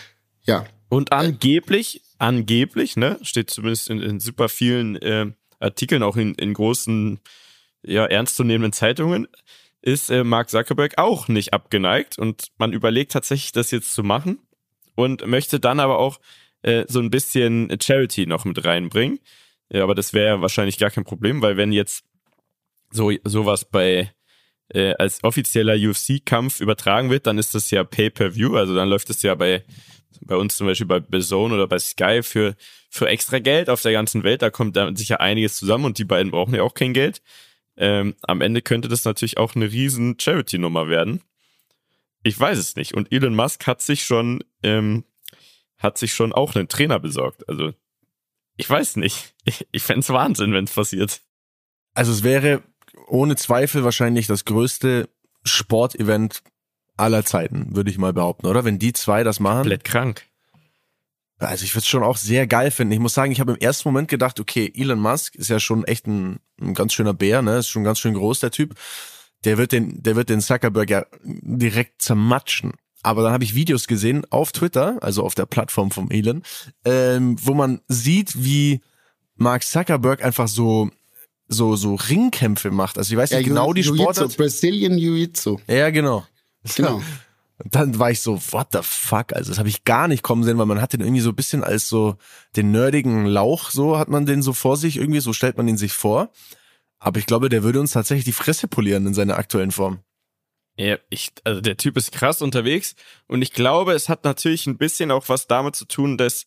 ja. Und angeblich, angeblich, ne, steht zumindest in, in super vielen äh, Artikeln, auch in, in großen, ja, ernstzunehmenden Zeitungen, ist äh, Mark Zuckerberg auch nicht abgeneigt und man überlegt tatsächlich, das jetzt zu machen und möchte dann aber auch äh, so ein bisschen Charity noch mit reinbringen. Ja, aber das wäre wahrscheinlich gar kein Problem, weil wenn jetzt so sowas bei äh, als offizieller UFC-Kampf übertragen wird, dann ist das ja Pay-per-View, also dann läuft es ja bei bei uns zum Beispiel bei BZone oder bei Sky für, für extra Geld auf der ganzen Welt. Da kommt da sicher einiges zusammen und die beiden brauchen ja auch kein Geld. Ähm, am Ende könnte das natürlich auch eine riesen Charity-Nummer werden. Ich weiß es nicht. Und Elon Musk hat sich schon, ähm, hat sich schon auch einen Trainer besorgt. Also, ich weiß nicht. Ich, ich fänd's Wahnsinn, wenn's passiert. Also es wäre ohne Zweifel wahrscheinlich das größte Sportevent aller Zeiten, würde ich mal behaupten, oder? Wenn die zwei das machen. Komplett krank. Also ich würde es schon auch sehr geil finden. Ich muss sagen, ich habe im ersten Moment gedacht, okay, Elon Musk ist ja schon echt ein, ein ganz schöner Bär, ne? Ist schon ganz schön groß, der Typ. Der wird den, der wird den Zuckerberg ja direkt zermatschen. Aber dann habe ich Videos gesehen auf Twitter, also auf der Plattform vom Elon, ähm, wo man sieht, wie Mark Zuckerberg einfach so so so Ringkämpfe macht. Also ich weiß ja nicht genau die Sportart. Brazilian Jiu-Jitsu. Ja, genau. Genau. Und dann war ich so, what the fuck? Also das habe ich gar nicht kommen sehen, weil man hat den irgendwie so ein bisschen als so den nerdigen Lauch, so hat man den so vor sich irgendwie, so stellt man ihn sich vor. Aber ich glaube, der würde uns tatsächlich die Fresse polieren in seiner aktuellen Form. Ja, ich, also der Typ ist krass unterwegs und ich glaube, es hat natürlich ein bisschen auch was damit zu tun, dass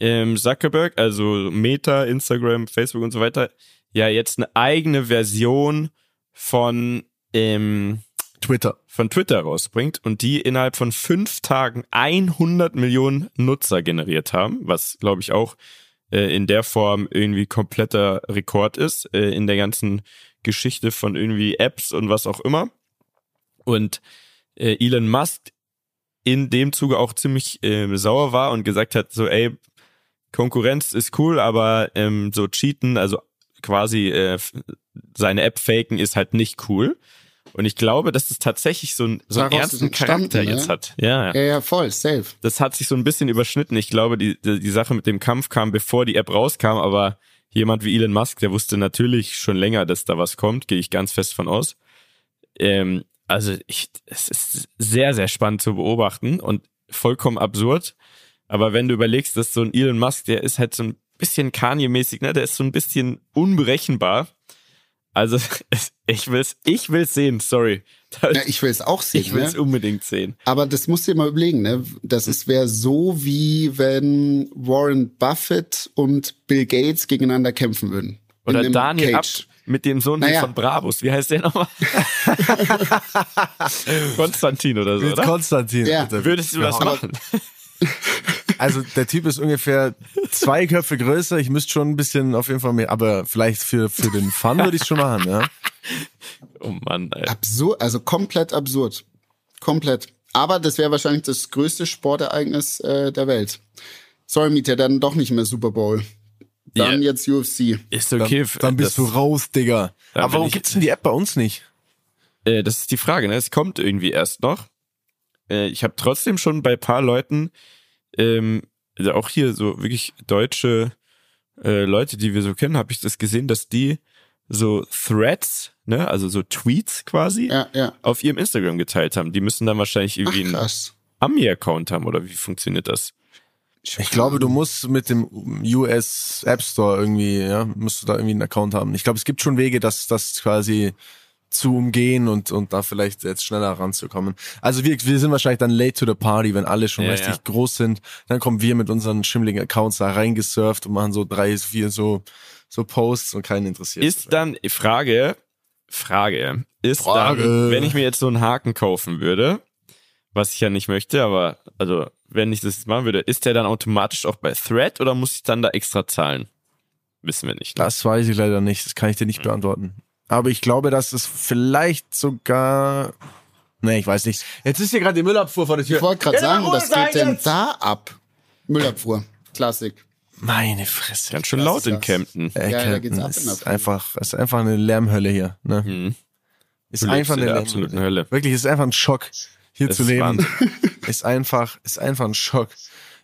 ähm, Zuckerberg, also Meta, Instagram, Facebook und so weiter, ja jetzt eine eigene Version von ähm, Twitter. von Twitter rausbringt und die innerhalb von fünf Tagen 100 Millionen Nutzer generiert haben, was glaube ich auch äh, in der Form irgendwie kompletter Rekord ist äh, in der ganzen Geschichte von irgendwie Apps und was auch immer. Und äh, Elon Musk in dem Zuge auch ziemlich äh, sauer war und gesagt hat, so ey, Konkurrenz ist cool, aber ähm, so cheaten, also quasi äh, seine App faken ist halt nicht cool. Und ich glaube, dass es tatsächlich so, ein, so einen ernsten Charakter ne? jetzt hat. Ja, ja. Ja, ja, voll, safe. Das hat sich so ein bisschen überschnitten. Ich glaube, die, die, die Sache mit dem Kampf kam, bevor die App rauskam, aber jemand wie Elon Musk, der wusste natürlich schon länger, dass da was kommt, gehe ich ganz fest von aus. Ähm, also ich, es ist sehr, sehr spannend zu beobachten und vollkommen absurd. Aber wenn du überlegst, dass so ein Elon Musk, der ist halt so ein bisschen Kanye-mäßig, ne? Der ist so ein bisschen unberechenbar. Also es- ich will's, ich will's sehen, sorry. Ja, ich will es auch sehen. ich will's ne? unbedingt sehen. Aber das musst du dir mal überlegen, ne? Das ist wäre so wie wenn Warren Buffett und Bill Gates gegeneinander kämpfen würden. Oder Daniel Ab Cage. mit dem Sohn Naja. von Brabus. Wie heißt der nochmal? Konstantin oder so, oder? Konstantin. Ja. Würdest du das Ja, machen? Also der Typ ist ungefähr zwei Köpfe größer. Ich müsste schon ein bisschen auf jeden Fall mehr, aber vielleicht für, für den Fun würde ich schon machen, ja. Oh Mann, ey. Absurd, also komplett absurd. Komplett. Aber das wäre wahrscheinlich das größte Sportereignis äh, der Welt. Sorry, Mieter, dann doch nicht mehr Super Bowl. Dann Ja. jetzt UFC. Ist Dann, okay. dann bist das, du raus, Digga. Aber warum ich- gibt's denn die App bei uns nicht? Äh, das ist die Frage, ne? Es kommt irgendwie erst noch. Äh, ich habe trotzdem schon bei paar Leuten, ähm, also auch hier so wirklich deutsche äh, Leute, die wir so kennen, habe ich das gesehen, dass die so Threads, ne, also so Tweets quasi, Ja, ja. auf ihrem Instagram geteilt haben. Die müssen dann wahrscheinlich Ach, irgendwie einen krass. Ami-Account haben oder wie funktioniert das? Ich glaube, du musst mit dem US App Store irgendwie, ja, musst du da irgendwie einen Account haben. Ich glaube, es gibt schon Wege, dass das quasi zu umgehen und, und da vielleicht jetzt schneller ranzukommen. Also wir, wir sind wahrscheinlich dann late to the party, wenn alle schon Ja, richtig ja. groß sind. Dann kommen wir mit unseren schimmligen Accounts da reingesurft und machen so drei, vier so, so Posts und keinen interessiert. Ist dann, Frage, Frage, ist Frage. dann, wenn ich mir jetzt so einen Haken kaufen würde, was ich ja nicht möchte, aber, also, wenn ich das jetzt machen würde, ist der dann automatisch auch bei Thread oder muss ich dann da extra zahlen? Wissen wir nicht. ne? Das weiß ich leider nicht, das kann ich dir nicht beantworten. Aber ich glaube, dass es vielleicht sogar. Nee, ich weiß nicht. Jetzt ist hier gerade die Müllabfuhr vor der Tür. Ich wollte gerade Ja, sagen, was geht denn jetzt. da ab? Müllabfuhr. Klassik. Meine Fresse. Ganz schön laut ist in. Camden. Äh, Ja, da Camden geht's ab in der ist einfach, ist einfach eine Lärmhölle hier. Ne? Mhm. Ist Du einfach in eine Lärmhölle. absoluten Hölle. Wirklich, ist einfach ein Schock, hier Das zu ist leben. Wahnsinn. ist einfach, ist einfach ein Schock.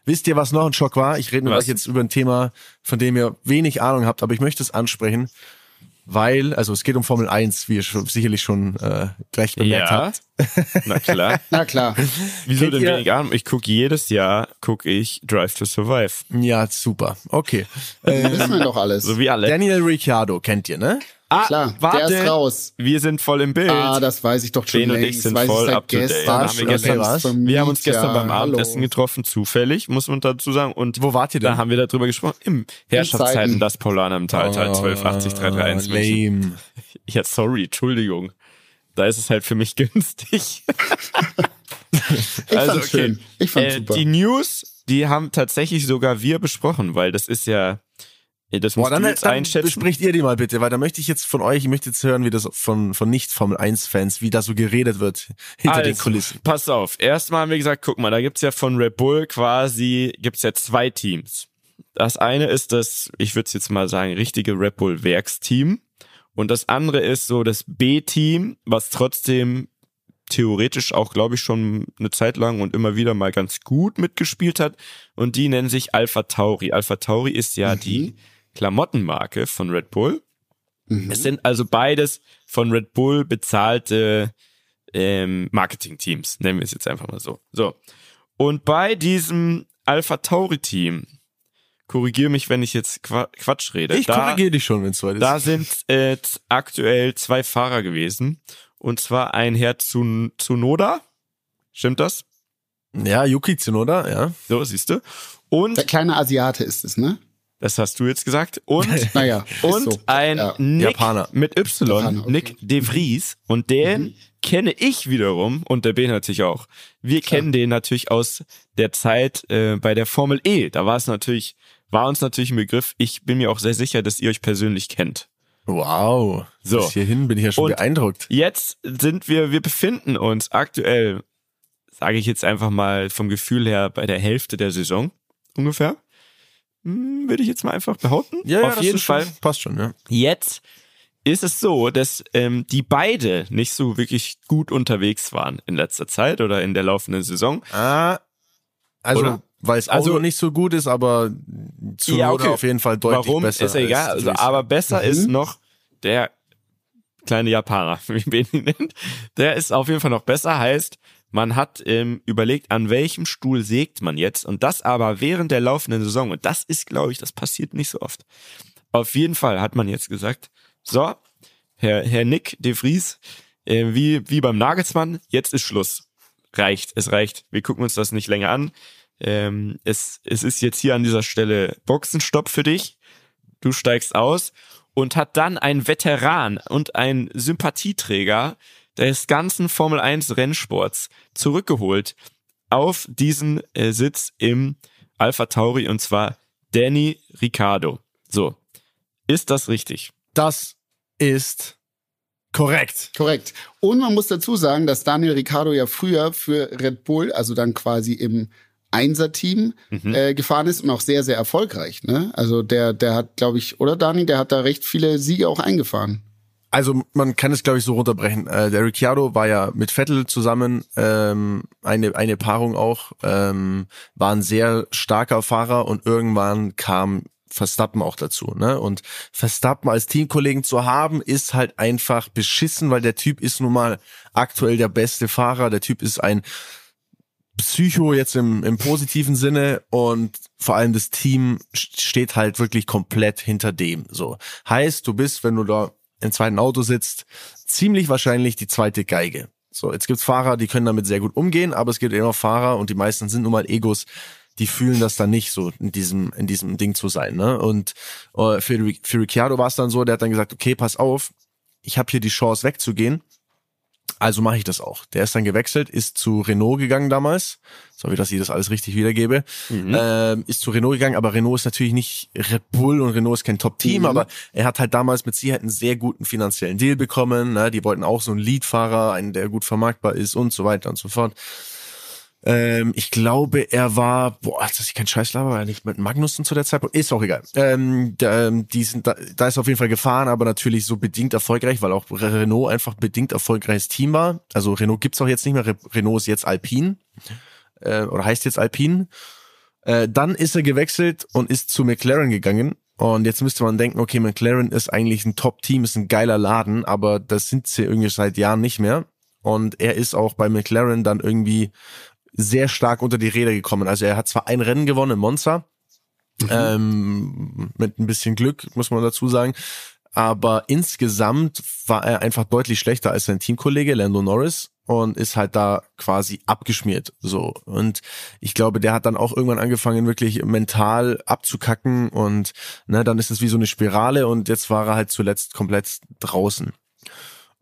Wisst ihr, was noch ein Schock war? Ich rede mit Was? euch jetzt über ein Thema, von dem ihr wenig Ahnung habt, aber ich möchte es ansprechen, weil, also es geht um Formel 1, wie ihr schon, sicherlich schon äh, gleich bemerkt Ja, habt. Na klar. Na klar. Wieso Kennt denn ihr- wenig Ahnung? Ich gucke jedes Jahr, gucke ich Drive to Survive. Ja, super. Okay. Äh, Wissen wir doch alles. So wie alle. Daniel Ricciardo kennt ihr, ne? ah, Klar, warte, der ist raus. Wir sind voll im Bild. Ah, das weiß ich doch schon Ben und ich sind weiß voll up to date. gestern. Haben wir gestern ist wir haben uns gestern ja. beim Abendessen Hallo. getroffen, zufällig, muss man dazu sagen. Und Wo wart ihr denn? da haben wir darüber gesprochen. Im Herrschaftszeiten, Zeiten. das Paulaner im Tal, Teil 1280 331 München. lame. Ja, sorry, Entschuldigung. Da ist es halt für mich günstig. Ich fand's schön. Ich fand's äh, super. Die News, die haben tatsächlich sogar wir besprochen, weil das ist ja, das Boah, musst dann, du jetzt dann einschätzen. bespricht ihr die mal bitte, weil da möchte ich jetzt von euch, ich möchte jetzt hören, wie das von, von Nicht-Formel-1-Fans, wie da so geredet wird hinter den Also, Kulissen. Pass auf. Erstmal haben wir gesagt, guck mal, da gibt's ja von Red Bull quasi, gibt's ja zwei Teams. Das eine ist das, ich würde jetzt mal sagen, richtige Red Bull Werksteam. Und das andere ist so das B-Team, was trotzdem theoretisch auch, glaube ich, schon eine Zeit lang und immer wieder mal ganz gut mitgespielt hat. Und die nennen sich Alpha Tauri. Alpha Tauri ist ja die Klamottenmarke von Red Bull. Mhm. Es sind also beides von Red Bull bezahlte ähm, Marketing-Teams, nennen wir es jetzt einfach mal so. So. Und bei diesem Alpha Tauri-Team, korrigiere mich, wenn ich jetzt Qua Quatsch rede. Ich da, korrigiere dich schon, wenn es ist. da sind äh, aktuell zwei Fahrer gewesen. Und zwar ein Herr Tsun Tsunoda. Stimmt das? ja, Yuki Tsunoda, ja. So, siehst du. Und, Der kleine Asiate ist es, ne? das hast du jetzt gesagt. Und Naja. und so. ein Ja. Nick Japaner. mit Y, Japaner, okay. Nick De Vries. Und den Mhm. kenne ich wiederum und der B natürlich auch. Wir kennen den natürlich aus der Zeit äh, bei der Formel E. Da war es natürlich, war uns natürlich ein Begriff. Ich bin mir auch sehr sicher, dass ihr euch persönlich kennt. Wow. So. Bis hierhin bin ich ja schon Und- beeindruckt. Jetzt sind wir, wir befinden uns aktuell, sage ich jetzt einfach mal vom Gefühl her, bei der Hälfte der Saison ungefähr. Hm, Würde ich jetzt mal einfach behaupten. Ja, ja, Auf jeden ist schon- Fall. Passt schon, ja. Jetzt ist es so, dass ähm, die beide nicht so wirklich gut unterwegs waren in letzter Zeit oder in der laufenden Saison. Ah, also, Oder? Weil es Auto Also- nicht so gut ist, aber Tsunoda Ja, okay. auf jeden Fall deutlich Warum besser. ist ja egal, als also, aber besser Mhm. ist noch der kleine Japaner, wie man ihn nennt. Der ist auf jeden Fall noch besser, heißt, man hat ähm, überlegt, an welchem Stuhl sägt man jetzt und das aber während der laufenden Saison und das ist, glaube ich, das passiert nicht so oft. Auf jeden Fall hat man jetzt gesagt, so, Herr, Herr Nick de Vries, äh, wie, wie beim Nagelsmann, jetzt ist Schluss. Reicht, es reicht. Wir gucken uns das nicht länger an. Ähm, es, es ist jetzt hier an dieser Stelle Boxenstopp für dich. Du steigst aus und hat dann ein Veteran und ein Sympathieträger des ganzen Formel 1 Rennsports zurückgeholt auf diesen äh, Sitz im Alpha Tauri und zwar Danny Ricciardo. So. Ist das richtig? das ist korrekt. Korrekt. Und man muss dazu sagen, dass Daniel Ricciardo ja früher für Red Bull, also dann quasi im Einser-Team Mhm. äh, gefahren ist und auch sehr, sehr erfolgreich. Ne? Also der, der hat, glaube ich, oder Dani, der hat da recht viele Siege auch eingefahren. Also man kann es, glaube ich, so runterbrechen. Äh, der Ricciardo war ja mit Vettel zusammen ähm, eine, eine Paarung auch, ähm, war ein sehr starker Fahrer und irgendwann kam Verstappen auch dazu. Ne? Und Verstappen als Teamkollegen zu haben, ist halt einfach beschissen, weil der Typ ist nun mal aktuell der beste Fahrer. Der Typ ist ein Psycho jetzt im, im positiven Sinne und vor allem das Team steht halt wirklich komplett hinter dem. So heißt, du bist, wenn du da im zweiten Auto sitzt, ziemlich wahrscheinlich die zweite Geige. So, jetzt gibt's Fahrer, die können damit sehr gut umgehen, aber es gibt immer Fahrer und die meisten sind nun mal Egos, die fühlen das dann nicht so in diesem in diesem Ding zu sein. Ne? Und äh, für, für Ricciardo war es dann so, der hat dann gesagt, okay, pass auf, ich habe hier die Chance wegzugehen, also mache ich das auch. Der ist dann gewechselt, ist zu Renault gegangen damals. Sorry, dass ich das alles richtig wiedergebe. Mhm. Ähm, ist zu Renault gegangen, aber Renault ist natürlich nicht Red Bull und Renault ist kein Top-Team, Mhm. aber er hat halt damals mit Sicherheit einen sehr guten finanziellen Deal bekommen. Ne? Die wollten auch so einen Leadfahrer, einen, der gut vermarktbar ist und so weiter und so fort. Ähm, ich glaube, er war, boah, dass ich kein Scheiß laber, war er nicht mit Magnussen zu der Zeitpunkt. Ist auch egal. Ähm, da, ähm, die sind, da, da ist auf jeden Fall gefahren, aber natürlich so bedingt erfolgreich, weil auch Renault einfach bedingt erfolgreiches Team war. Also Renault gibt's auch jetzt nicht mehr. Re Renault ist jetzt Alpine äh, oder heißt jetzt Alpine. Äh, dann ist er gewechselt und ist zu McLaren gegangen. Und jetzt müsste man denken, okay, McLaren ist eigentlich ein Top-Team, ist ein geiler Laden, aber das sind sie irgendwie seit Jahren nicht mehr. Und er ist auch bei McLaren dann irgendwie sehr stark unter die Räder gekommen. Also er hat zwar ein Rennen gewonnen in Monza, ähm, mit ein bisschen Glück, muss man dazu sagen. Aber insgesamt war er einfach deutlich schlechter als sein Teamkollege Lando Norris und ist halt da quasi abgeschmiert. So. Und ich glaube, der hat dann auch irgendwann angefangen, wirklich mental abzukacken und ne, dann ist es wie so eine Spirale und jetzt war er halt zuletzt komplett draußen.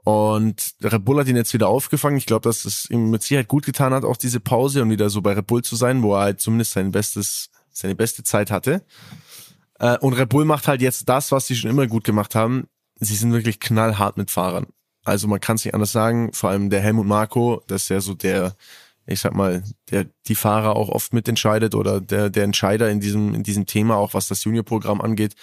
Und Red Bull hat ihn jetzt wieder aufgefangen. Ich glaube, dass es ihm mit Sicherheit gut getan hat, auch diese Pause und wieder so bei Red Bull zu sein, wo er halt zumindest sein bestes, seine beste Zeit hatte. Äh, Und Red Bull macht halt jetzt das, was sie schon immer gut gemacht haben. Sie sind wirklich knallhart mit Fahrern. Also man kann es nicht anders sagen. Vor allem der Helmut Marko, das ist ja so der, ich sag mal, der die Fahrer auch oft mitentscheidet oder der der Entscheider in diesem in diesem Thema, auch was das Juniorprogramm angeht.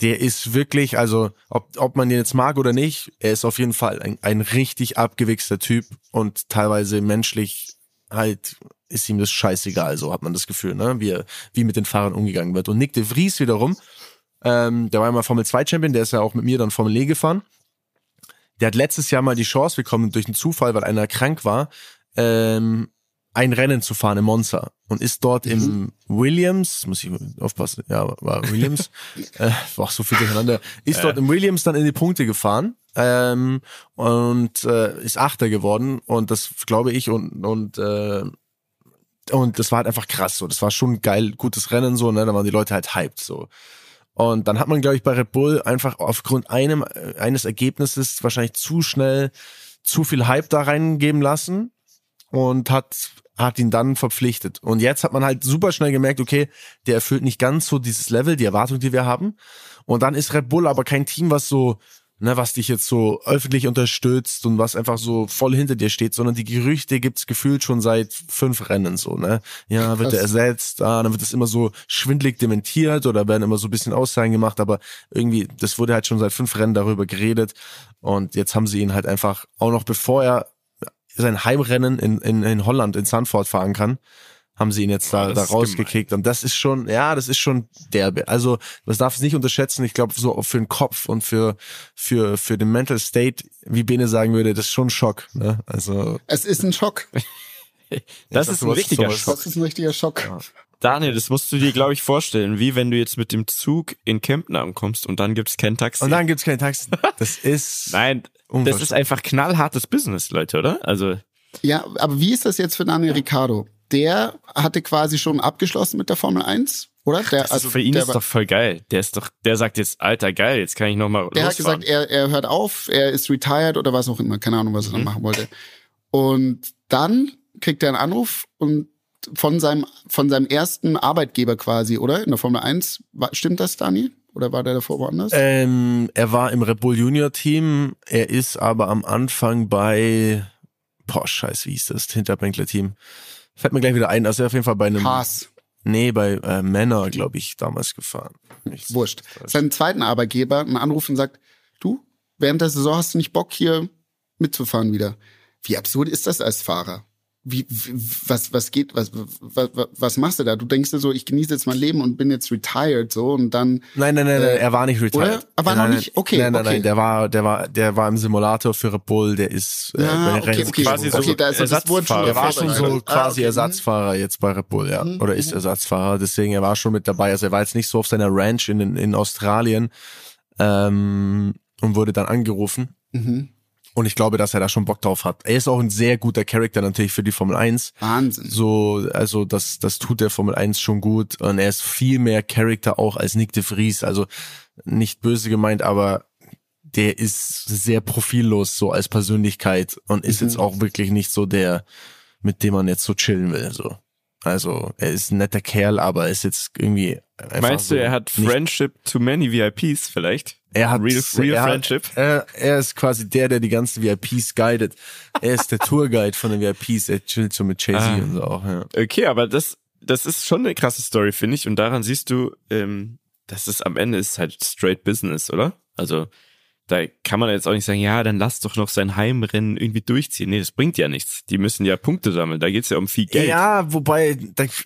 Der ist wirklich, also ob, ob man den jetzt mag oder nicht, er ist auf jeden Fall ein, ein richtig abgewichster Typ und teilweise menschlich halt ist ihm das scheißegal, so hat man das Gefühl, ne? wie, er, wie mit den Fahrern umgegangen wird. Und Nick de Vries wiederum, ähm, der war ja mal Formel 2 Champion, der ist ja auch mit mir dann Formel E gefahren. Der hat letztes Jahr mal die Chance bekommen, durch einen Zufall, weil einer krank war, ähm, ein Rennen zu fahren im Monza und ist dort im Williams, muss ich aufpassen, ja, war Williams, äh, war so viel durcheinander, ist dort im Williams dann in die Punkte gefahren ähm, und äh, ist Achter geworden und das glaube ich und und äh, und das war halt einfach krass so, das war schon geil, gutes Rennen so, ne, da waren die Leute halt hyped so. Und dann hat man, glaube ich, bei Red Bull einfach aufgrund einem, äh, eines Ergebnisses wahrscheinlich zu schnell zu viel Hype da reingeben lassen und hat, hat ihn dann verpflichtet. Und jetzt hat man halt super schnell gemerkt, okay, der erfüllt nicht ganz so dieses Level, die Erwartung, die wir haben. Und dann ist Red Bull aber kein Team, was so, ne, was dich jetzt so öffentlich unterstützt und was einfach so voll hinter dir steht, sondern die Gerüchte gibt's gefühlt schon seit fünf Rennen so, ne? Ja, wird er ersetzt, ah, dann wird es immer so schwindlig dementiert oder werden immer so ein bisschen Aussagen gemacht, aber irgendwie, das wurde halt schon seit fünf Rennen darüber geredet und jetzt haben sie ihn halt einfach, auch noch bevor er sein Heimrennen in, in, in Holland, in Sanford fahren kann, haben sie ihn jetzt da, Boah, das da rausgekickt. Und das ist schon, ja, das ist schon derbe. Also, das darf es nicht unterschätzen. Ich glaube, so für den Kopf und für, für, für den Mental State, wie Bene sagen würde, das ist schon ein Schock. Ne? Also, Es ist ein Schock. Das ist ein richtiger sowas. Schock. Das ist ein richtiger Schock. Daniel, das musst du dir, glaube ich, vorstellen, wie wenn du jetzt mit dem Zug in Kempten ankommst und dann gibt's kein Taxi. und dann gibt's keine Taxen. Das ist, Nein, das ist einfach knallhartes Business, Leute, oder? Also, Ja, aber wie ist das jetzt für Daniel Ricciardo? Der hatte quasi schon abgeschlossen mit der Formel 1, oder? Der, also für ihn der ist doch voll geil. Der ist doch, der sagt jetzt, Alter, geil, jetzt kann ich noch mal Der hat losfahren. gesagt, er, er hört auf, er ist retired oder was auch immer, keine Ahnung, was er Mhm. dann machen wollte. Und dann kriegt er einen Anruf und von seinem, von seinem ersten Arbeitgeber quasi, oder? In der Formel 1. War, stimmt das, Dani? Oder war der davor woanders? ähm, er war im Red Bull Junior Team. Er ist aber am Anfang bei, boah, scheiß, wie hieß das? Hinterbänkler Team. Fällt mir gleich wieder ein. Also er auf jeden Fall bei einem, Haas. nee, bei äh, Männer, glaube ich, damals gefahren. Ich- Wurscht. Seinen zweiten Arbeitgeber einen Anruf und sagt, du, während der Saison hast du nicht Bock, hier mitzufahren wieder. Wie absurd ist das als Fahrer? Wie, wie was, was geht, was, was, was machst du da? Du denkst dir so, ich genieße jetzt mein Leben und bin jetzt retired, so, und dann, Nein, nein, nein, nein, er war nicht retired. Er war noch nein, nicht? Okay, Nein, nein, okay. nein, der war, der war, der war im Simulator für Red Bull, der ist äh, ja, bei den okay, okay, quasi so okay, da ist das wurde schon Ersatzfahrer. Er war schon so quasi Ah, okay. Ersatzfahrer jetzt bei Red Bull, ja. Mhm, Oder ist Ersatzfahrer, deswegen er war schon mit dabei. Also er war jetzt nicht so auf seiner Ranch in, in Australien. Ähm, und wurde dann angerufen. Mhm. Und ich glaube, dass er da schon Bock drauf hat. Er ist auch ein sehr guter Charakter natürlich für die Formel 1. Wahnsinn. So, also das, das tut der Formel 1 schon gut. Und er ist viel mehr Charakter auch als Nick de Vries. Also nicht böse gemeint, aber der ist sehr profillos so als Persönlichkeit und ist Mhm. jetzt auch wirklich nicht so der, mit dem man jetzt so chillen will. So. Also er ist ein netter Kerl, aber ist jetzt irgendwie Meinst so du, er hat Friendship to many VIPs vielleicht? er hat Real, real er Friendship? Hat, er, er ist quasi der, der die ganzen VIPs guidet. Er ist der Tourguide von den VIPs. Er chillt so mit Jay-Z Ah. und so auch. Ja. Okay, aber das, das ist schon eine krasse Story, finde ich. Und daran siehst du, ähm, dass es am Ende ist halt straight Business, oder? Also da kann man jetzt auch nicht sagen, ja, dann lass doch noch sein Heimrennen irgendwie durchziehen. Nee, das bringt ja nichts. Die müssen ja Punkte sammeln. Da geht's ja um viel Geld. Ja, wobei,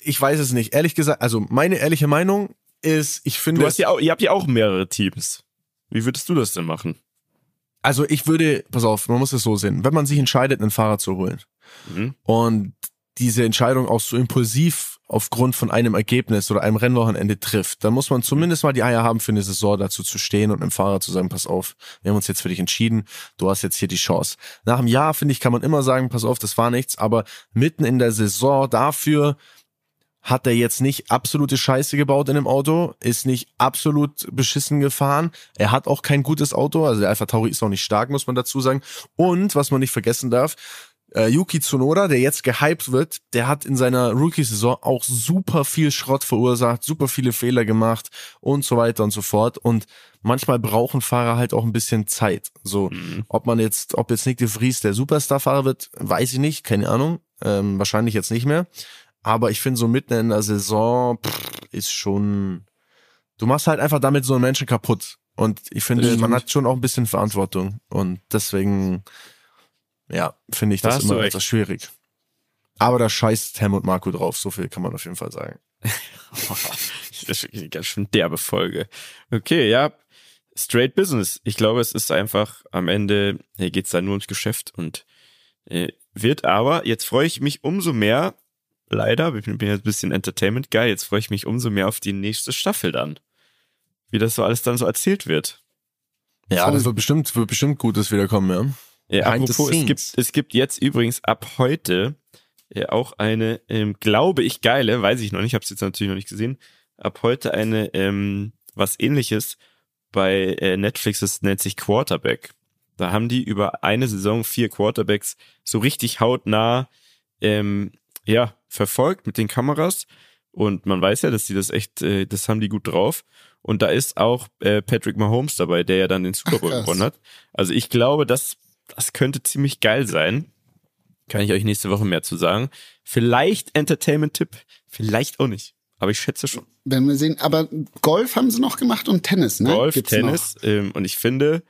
ich weiß es nicht. Ehrlich gesagt, also meine ehrliche Meinung ist, ich finde, Du hast ja auch, ihr habt ja auch mehrere Teams. Wie würdest du das denn machen? also ich würde, pass auf, man muss es so sehen, wenn man sich entscheidet, einen Fahrer zu holen Mhm. und diese Entscheidung auch so impulsiv aufgrund von einem Ergebnis oder einem Rennwochenende trifft, dann muss man zumindest mal die Eier haben, für eine Saison dazu zu stehen und einem Fahrer zu sagen, pass auf, wir haben uns jetzt für dich entschieden, du hast jetzt hier die Chance. Nach einem Jahr, finde ich, kann man immer sagen, pass auf, das war nichts, aber mitten in der Saison dafür hat er jetzt nicht absolute Scheiße gebaut in dem Auto, ist nicht absolut beschissen gefahren. Er hat auch kein gutes Auto, also der Alpha Tauri ist auch nicht stark, muss man dazu sagen. Und was man nicht vergessen darf, äh, Yuki Tsunoda, der jetzt gehypt wird, der hat in seiner Rookie-Saison auch super viel Schrott verursacht, super viele Fehler gemacht und so weiter und so fort. Und manchmal brauchen Fahrer halt auch ein bisschen Zeit. So, ob man jetzt, ob jetzt Nick de Vries der Superstar-Fahrer wird, weiß ich nicht, keine Ahnung. Ähm, wahrscheinlich jetzt nicht mehr. Aber ich finde, so mitten in der Saison pff, ist schon. Du machst halt einfach damit so einen Menschen kaputt. Und ich finde, man hat schon auch ein bisschen Verantwortung. Und deswegen, ja, finde ich Da das immer etwas schwierig. Aber da scheißt Helmut Marco drauf, so viel kann man auf jeden Fall sagen. das ist wirklich eine ganz schön derbe Folge. Okay, ja. Straight Business. Ich glaube, es ist einfach am Ende, hier geht's da nur ums Geschäft und äh, wird aber, jetzt freue ich mich umso mehr, leider, ich bin jetzt ein bisschen Entertainment geil, jetzt freue ich mich umso mehr auf die nächste Staffel dann. Wie das so alles dann so erzählt wird. Ja, das wird bestimmt, wird bestimmt Gutes wiederkommen, ja. The apropos, es gibt, es gibt jetzt übrigens ab heute äh, auch eine, ähm, glaube ich, geile, weiß ich noch nicht, habe es jetzt natürlich noch nicht gesehen, ab heute eine, ähm, was ähnliches bei äh, Netflix, das nennt sich Quarterback. Da haben die über eine Saison vier Quarterbacks so richtig hautnah ähm, ja, verfolgt mit den Kameras. Und man weiß ja, dass die das echt, äh, das haben die gut drauf. Und da ist auch äh, Patrick Mahomes dabei, der ja dann den Super Bowl Ach, gewonnen hat. Also ich glaube, das, das könnte ziemlich geil sein. Kann ich euch nächste Woche mehr zu sagen. Vielleicht Entertainment-Tipp, vielleicht auch nicht. Aber ich schätze schon. Werden wir sehen. Aber Golf haben sie noch gemacht und Tennis, ne? Golf, Gibt's Tennis. Ähm, und ich finde,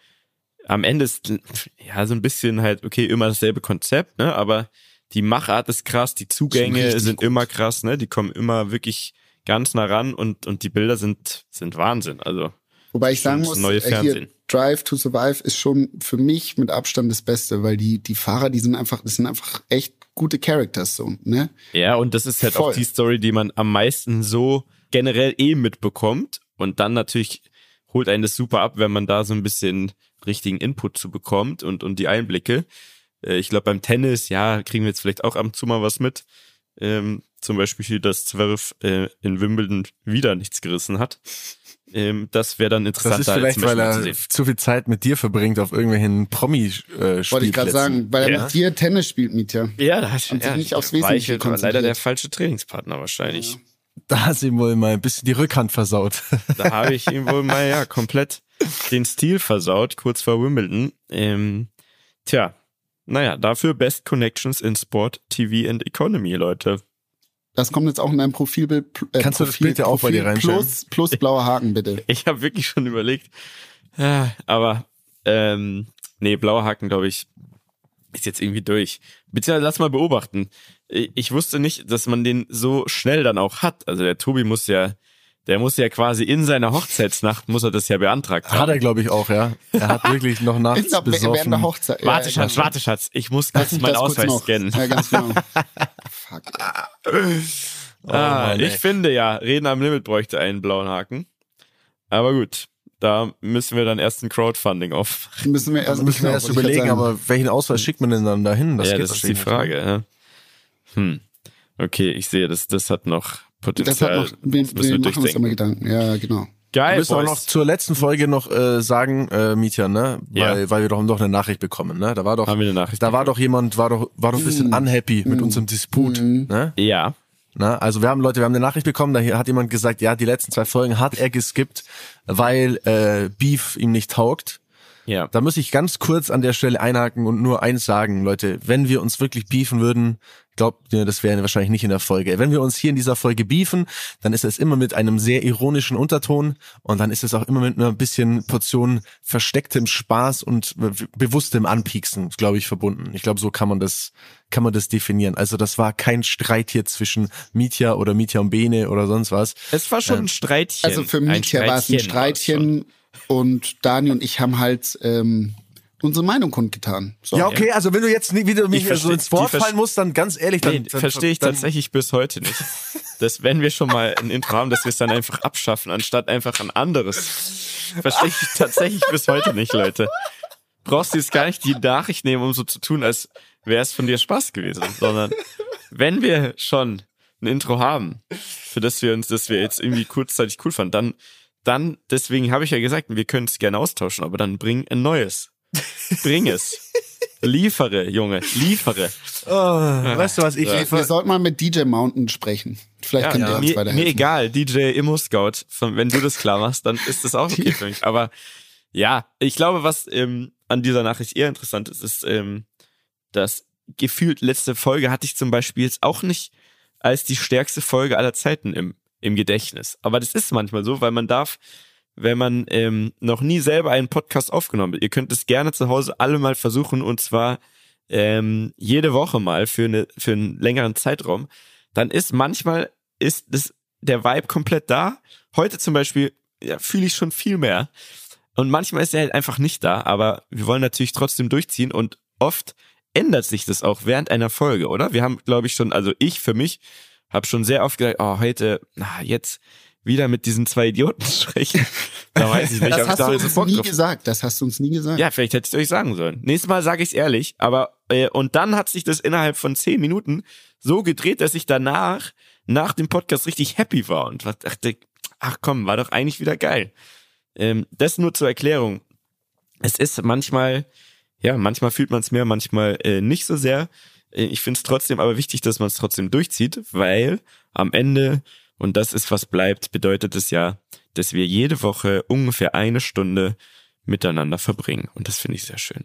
am Ende ist ja so ein bisschen halt, okay, immer dasselbe Konzept, ne? Aber die Machart ist krass, die Zugänge sind gut. immer krass, ne? Die kommen immer wirklich ganz nah ran und, und die Bilder sind, sind Wahnsinn. Also, Wobei ich sagen muss, äh, hier Drive to Survive ist schon für mich mit Abstand das Beste, weil die die Fahrer, die sind einfach, das sind einfach echt gute Characters so, ne? ja, und das ist halt auch Voll. die Story, die man am meisten so generell eh mitbekommt. Und dann natürlich holt einen das super ab, wenn man da so ein bisschen richtigen Input zu bekommt und, und die Einblicke. Äh, Ich glaube, beim Tennis, ja, kriegen wir jetzt vielleicht auch ab und zu mal was mit. Ähm, zum Beispiel, dass Zwerf äh, in Wimbledon wieder nichts gerissen hat. Ähm, das wäre dann Das interessanter ist vielleicht, weil er zu viel Zeit mit dir verbringt auf irgendwelchen Promi-Spielplätzen. Wollte ich gerade sagen, weil er Ja. mit dir Tennis spielt, Mietja. Ja, da hat ja, nicht aufs war ich Wesentliche aber leider der falsche Trainingspartner wahrscheinlich. Da hast du ihm wohl mal ein bisschen die Rückhand versaut. Da habe ich ihm wohl mal ja komplett den Stil versaut, kurz vor Wimbledon. Ähm, tja, naja, dafür Best Connections in Sport, TV and Economy, Leute. Das kommt jetzt auch in deinem Profilbild. Äh, Kannst du das Profil, Bild ja auch bei dir Profil reinstellen? Plus, plus blauer Haken, bitte. Ich habe wirklich schon überlegt. Ja, aber ähm, nee, blauer Haken, glaube ich, ist jetzt irgendwie durch. Beziehungsweise lass mal beobachten. Ich ich wusste nicht, dass man den so schnell dann auch hat. Also der Tobi muss ja, der muss ja quasi in seiner Hochzeitsnacht, muss er das ja beantragt haben. Hat er, glaube ich, auch, ja. Er hat wirklich noch nachts Ich glaub, während der besoffen. Hochzeit. ja, Warte, ich Schatz, warte, Schatz. Ich muss kurz meinen das kurz Ausweis noch. scannen. Ja, ganz genau. Fuck. ah, Mann, ich ey. finde ja, Reden am Limit bräuchte einen blauen Haken. Aber gut, da müssen wir dann erst ein Crowdfunding auf. Müssen wir erst, müssen wir erst wollte ich überlegen, aber welchen Ausweis schickt man denn dann dahin? ja, geht das ist die Frage. Ja. Hm. Okay, ich sehe, das, das hat noch Das Potenzial. hat noch, wir, das müssen wir wir machen uns immer Gedanken. Ja, genau. Wir Geil, müssen auch noch zur letzten Folge noch äh, sagen, äh, Mietja, ne? Weil, Ja. weil wir doch noch eine Nachricht bekommen, ne? Da war doch, Haben wir eine Nachricht da war doch jemand, war doch, war doch ein bisschen unhappy mit unserem Disput, ne? Ja. Na, also wir haben Leute, wir haben eine Nachricht bekommen, da hat jemand gesagt, ja, die letzten zwei Folgen hat er geskippt, weil äh, Beef ihm nicht taugt. Ja. Da muss ich ganz kurz an der Stelle einhaken und nur eins sagen, Leute, wenn wir uns wirklich beefen würden, glaubt mir, das wäre wahrscheinlich nicht in der Folge. Wenn wir uns hier in dieser Folge beefen, dann ist es immer mit einem sehr ironischen Unterton und dann ist es auch immer mit einer bisschen Portion verstecktem Spaß und be- bewusstem Anpieksen, glaube ich, verbunden. Ich glaube, so kann man das, kann man das definieren. Also das war kein Streit hier zwischen Mietja oder Mietja und Bene oder sonst was. Es war schon ein Streitchen. Also für mich ja war es ein Streitchen und Dani und ich haben halt ähm, unsere Meinung kundgetan. So. Ja, okay, also wenn du jetzt nie wieder mich Ich so ins Wort fallen musst, dann ganz ehrlich, dann, Nee, dann verstehe ich dann, tatsächlich bis heute nicht. Dass wenn wir schon mal ein Intro haben, dass wir es dann einfach abschaffen, anstatt einfach ein anderes. Verstehe ich tatsächlich bis heute nicht, Leute. Brauchst du jetzt gar nicht die Nachricht nehmen, um so zu tun, als wäre es von dir Spaß gewesen, sondern wenn wir schon ein Intro haben, für das wir uns, das wir jetzt irgendwie kurzzeitig cool fanden, dann, dann, deswegen habe ich ja gesagt, wir können es gerne austauschen, aber dann bring ein neues. Bring es. Liefere, Junge, liefere. Oh, weißt du was, ich Ja. liefer, Wir sollten mal mit DJ Mountain sprechen. Vielleicht kann der uns mir, weiterhelfen. mir egal, DJ Immo Scout, wenn du das klar machst, dann ist das auch okay für mich. Aber ja, ich glaube, was ähm, an dieser Nachricht eher interessant ist, ist, ähm, dass gefühlt letzte Folge hatte ich zum Beispiel jetzt auch nicht als die stärkste Folge aller Zeiten im, im Gedächtnis. Aber das ist manchmal so, weil man darf, wenn man ähm, noch nie selber einen Podcast aufgenommen hat, ihr könnt es gerne zu Hause alle mal versuchen und zwar ähm, jede Woche mal für, eine, für einen längeren Zeitraum, dann ist manchmal ist das, der Vibe komplett da. Heute zum Beispiel ja, fühle ich schon viel mehr. Und manchmal ist er halt einfach nicht da, aber wir wollen natürlich trotzdem durchziehen und oft ändert sich das auch während einer Folge, oder? Wir haben, glaube ich, schon, also ich für mich habe schon sehr oft gesagt, oh, heute, na, jetzt wieder mit diesen zwei Idioten sprechen. Da weiß ich nicht, Das ob ich hast da du uns nie drauf gesagt. Das hast du uns nie gesagt. ja, vielleicht hätte ich es euch sagen sollen. Nächstes Mal sage ich es ehrlich, aber äh, und dann hat sich das innerhalb von zehn Minuten so gedreht, dass ich danach nach dem Podcast richtig happy war und dachte, ach komm, war doch eigentlich wieder geil. Ähm, das nur zur Erklärung. Es ist manchmal, ja, manchmal fühlt man es mehr, manchmal äh, nicht so sehr. Äh, ich finde es trotzdem aber wichtig, dass man es trotzdem durchzieht, weil am Ende, und das ist was bleibt, bedeutet es ja, dass wir jede Woche ungefähr eine Stunde miteinander verbringen. Und das finde ich sehr schön.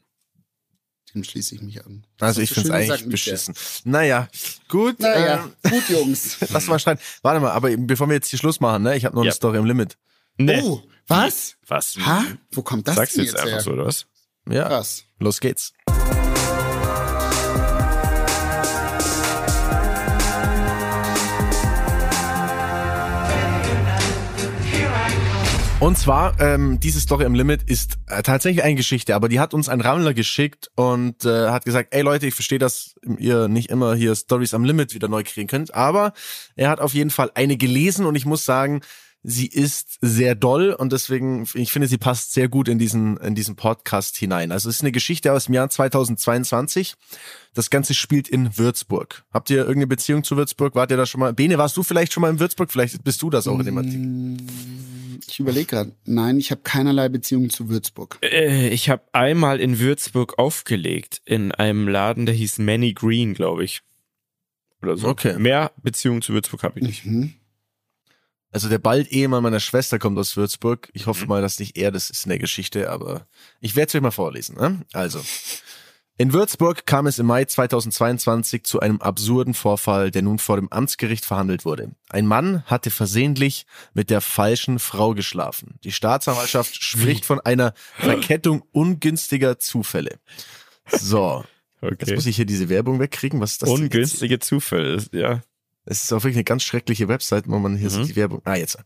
Dem schließe ich mich an. also ich finde es eigentlich gesagt, Michael. beschissen. Naja, gut. Naja, ähm, gut, Jungs. Lass mal schreien. Warte mal, aber bevor wir jetzt hier Schluss machen, ne? Ich habe noch Ja. eine Story im Limit. Nee. Oh, was? Was? Ha? Wo kommt das Sagst denn jetzt jetzt einfach her? so, oder was? Ja, Krass. los geht's. Und zwar, ähm, diese Story im Limit ist äh, tatsächlich eine Geschichte, aber die hat uns ein Rammler geschickt und äh, hat gesagt, ey Leute, ich verstehe, dass ihr nicht immer hier Stories am Limit wieder neu kriegen könnt, aber er hat auf jeden Fall eine gelesen und ich muss sagen, sie ist sehr doll und deswegen, ich finde, sie passt sehr gut in diesen, in diesen Podcast hinein. Also es ist eine Geschichte aus dem Jahr 2022. Das Ganze spielt in Würzburg. Habt ihr irgendeine Beziehung zu Würzburg? Wart ihr da schon mal? Bene, warst du vielleicht schon mal in Würzburg? Vielleicht bist du das auch in dem Artikel. Ich überlege gerade. Nein, ich habe keinerlei Beziehung zu Würzburg. Äh, ich habe einmal in Würzburg aufgelegt, in einem Laden, der hieß Manny Green, glaube ich. Oder so. Okay. Mehr Beziehung zu Würzburg habe ich nicht. Mhm. Also der bald Ehemann meiner Schwester kommt aus Würzburg. Ich hoffe mal, dass nicht er das ist in der Geschichte, aber ich werde es euch mal vorlesen. Ne? Also. In Würzburg kam es im Mai 2022 zu einem absurden Vorfall, der nun vor dem Amtsgericht verhandelt wurde. Ein Mann hatte versehentlich mit der falschen Frau geschlafen. Die Staatsanwaltschaft spricht von einer Verkettung ungünstiger Zufälle. So, jetzt muss ich hier diese Werbung wegkriegen. Was ist das? Ungünstige Zufälle, ja. Es ist auch wirklich eine ganz schreckliche Website, wo man hier Mhm. sieht die Werbung. Ah, jetzt.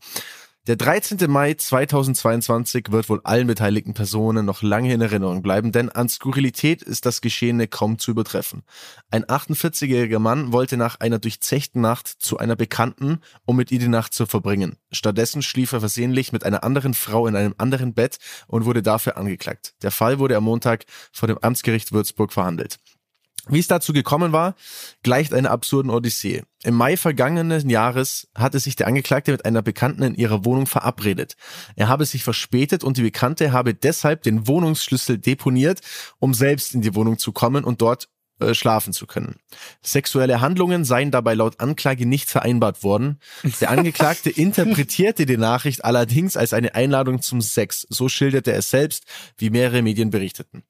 Der 13. Mai 2022 wird wohl allen beteiligten Personen noch lange in Erinnerung bleiben, denn an Skurrilität ist das Geschehene kaum zu übertreffen. Ein 48-jähriger Mann wollte nach einer durchzechten Nacht zu einer Bekannten, um mit ihr die Nacht zu verbringen. Stattdessen schlief er versehentlich mit einer anderen Frau in einem anderen Bett und wurde dafür angeklagt. Der Fall wurde am Montag vor dem Amtsgericht Würzburg verhandelt. Wie es dazu gekommen war, gleicht einer absurden Odyssee. Im Mai vergangenen Jahres hatte sich der Angeklagte mit einer Bekannten in ihrer Wohnung verabredet. Er habe sich verspätet und die Bekannte habe deshalb den Wohnungsschlüssel deponiert, um selbst in die Wohnung zu kommen und dort äh, schlafen zu können. Sexuelle Handlungen seien dabei laut Anklage nicht vereinbart worden. Der Angeklagte interpretierte die Nachricht allerdings als eine Einladung zum Sex. So schilderte er es selbst, wie mehrere Medien berichteten.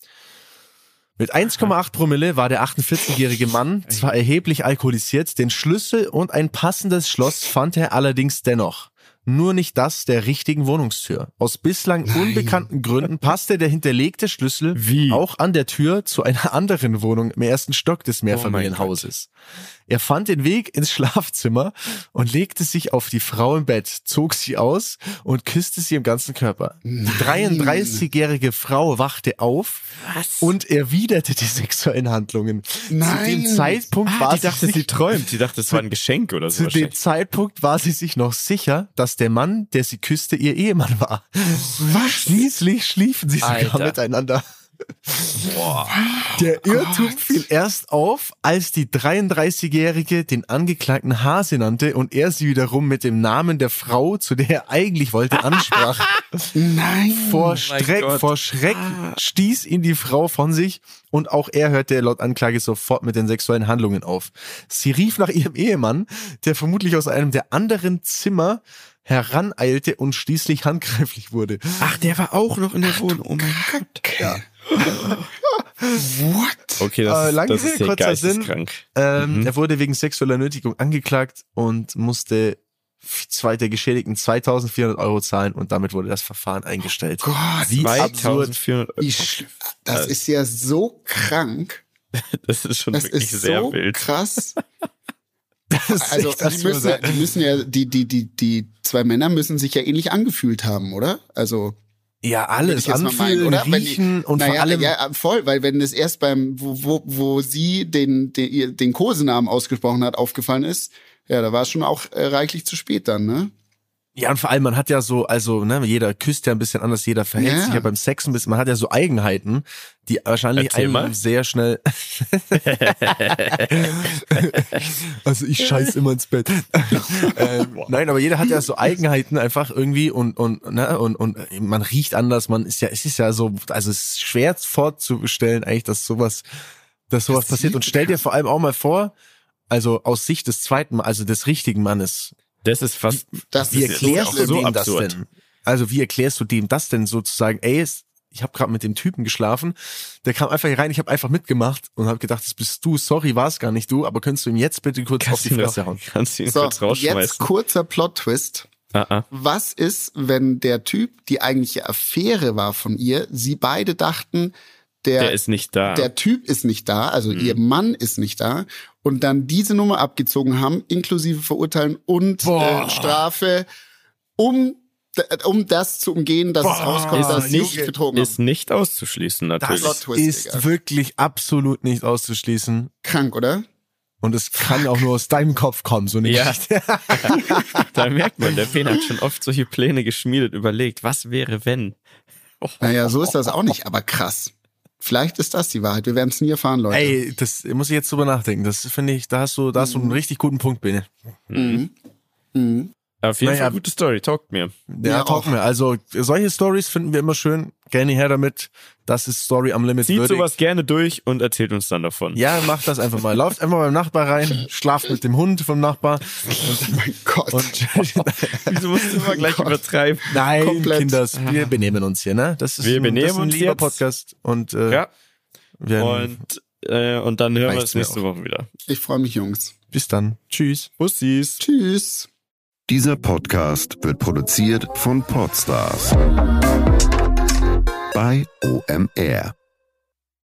Mit 1,8 Promille war der 48-jährige Mann zwar erheblich alkoholisiert, den Schlüssel und ein passendes Schloss fand er allerdings dennoch. Nur nicht das der richtigen Wohnungstür. Aus bislang unbekannten Gründen passte der hinterlegte Schlüssel Wie? auch an der Tür zu einer anderen Wohnung im ersten Stock des Oh Mehrfamilienhauses. Er fand den Weg ins Schlafzimmer und legte sich auf die Frau im Bett, zog sie aus und küsste sie im ganzen Körper. Die 33-jährige Frau wachte auf und erwiderte die sexuellen Handlungen. Zu Nein. dem Zeitpunkt Ah, war die dachte, sie sie träumt. Die dachte, es war ein Geschenk oder so. zu dem. Zeitpunkt war sie sich noch sicher, dass der Mann, der sie küsste, ihr Ehemann war. Was? Schließlich schliefen sie sogar Alter. miteinander. Der Irrtum fiel erst auf, als die 33-Jährige den Angeklagten Hase nannte und er sie wiederum mit dem Namen der Frau, zu der er eigentlich wollte, ansprach. Nein. Vor, mein Schreck, Gott. vor Schreck stieß ihn die Frau von sich und auch er hörte laut Anklage sofort mit den sexuellen Handlungen auf. Sie rief nach ihrem Ehemann, der vermutlich aus einem der anderen Zimmer heraneilte und schließlich handgreiflich wurde. Ach, der war auch noch in der Wohnung. Oh mein Gott. Ja. What? Okay, das, Äh, ist- lange das ist kurzer Sinn. Ähm, Mhm. Er wurde wegen sexueller Nötigung angeklagt und musste zwei der Geschädigten 2400 Euro zahlen und damit wurde das Verfahren eingestellt. Gott, Wie absurd. 2400 wie sch- das ist ja so krank. Das ist schon Das wirklich ist sehr so wild. krass. Also die müssen, ja, die müssen ja, die, die, die, die zwei Männer müssen sich ja ähnlich angefühlt haben, oder? Also ja, alles anfühlen, oder? Wenn die- riechen und naja, vor allem ja, voll, weil wenn das erst beim, wo, wo, wo sie den, den, den Kosenamen ausgesprochen hat, aufgefallen ist, ja, da war es schon auch äh, reichlich zu spät dann, ne? Ja, und vor allem, man hat ja so, also, ne, jeder küsst ja ein bisschen anders, jeder verhält Ja. sich ja beim Sex ein bisschen, man hat ja so Eigenheiten, die wahrscheinlich Erzähl einem mal. sehr schnell. also ich scheiß immer ins Bett. ähm, nein, aber jeder hat ja so Eigenheiten einfach irgendwie und, und, ne, und, und man riecht anders, man ist ja, es ist ja so, also es ist schwer vorzustellen eigentlich, dass sowas, dass sowas Das passiert. Und stell dir vor allem auch mal vor, also aus Sicht des zweiten, also des richtigen Mannes, Das ist fast. Das wie ist erklärst so du so dem absurd. das denn? Also wie erklärst du dem das denn sozusagen? Ey, ich habe gerade mit dem Typen geschlafen, der kam einfach hier rein, ich habe einfach mitgemacht und habe gedacht, das bist du. Sorry, war es gar nicht du, aber könntest du ihm jetzt bitte kurz auf die Fresse hauen? kannst du ihn So, kurz jetzt rausschmeißen. kurzer Plot-Twist. Ah, ah. Was ist, wenn der Typ, die eigentliche Affäre war von ihr, sie beide dachten, der, Der ist nicht da. der Typ ist nicht da, also ihr Mann ist nicht da, und dann diese Nummer abgezogen haben, inklusive Verurteilen und Boah. äh, Strafe, um, um das zu umgehen, dass es rauskommt, ist dass sie nicht, sich betrogen ist nicht auszuschließen, Das natürlich. Twist, ist Digga. wirklich absolut nicht auszuschließen. Krank, oder? Und es kann auch nur aus deinem Kopf kommen, so eine Ja. Geschichte. da merkt man, der Ben hat schon oft solche Pläne geschmiedet, überlegt, was wäre, wenn? Naja, so ist das auch nicht, aber krass. Vielleicht ist das die Wahrheit. Wir werden es nie erfahren, Leute. Ey, das muss ich jetzt drüber nachdenken. Das finde ich, da hast du, da hast du einen richtig guten Punkt, Bene. Mhm. Mhm. Auf jeden Naja. Fall gute Story, taugt mir. Ja, Ja, talken wir. Also solche Stories finden wir immer schön. Gerne her damit. Das ist Story am Limit Zieht würdig. sowas gerne durch und erzählt uns dann davon. Ja, macht das einfach mal. Lauft einfach beim Nachbar rein, schlaft mit dem Hund vom Nachbar. Mein Gott. Und Wieso musst du immer gleich übertreiben? nein, Komplett. Kinders, wir benehmen uns hier, ne? Das ist Wir ein, benehmen das ist ein uns lieber jetzt. Podcast und äh, Ja. wir, Und, äh, und dann hören wir uns nächste Woche wieder. ich freue mich, Jungs. bis dann. Tschüss. Bussis. Tschüss. Dieser Podcast wird produziert von Podstars bei OMR.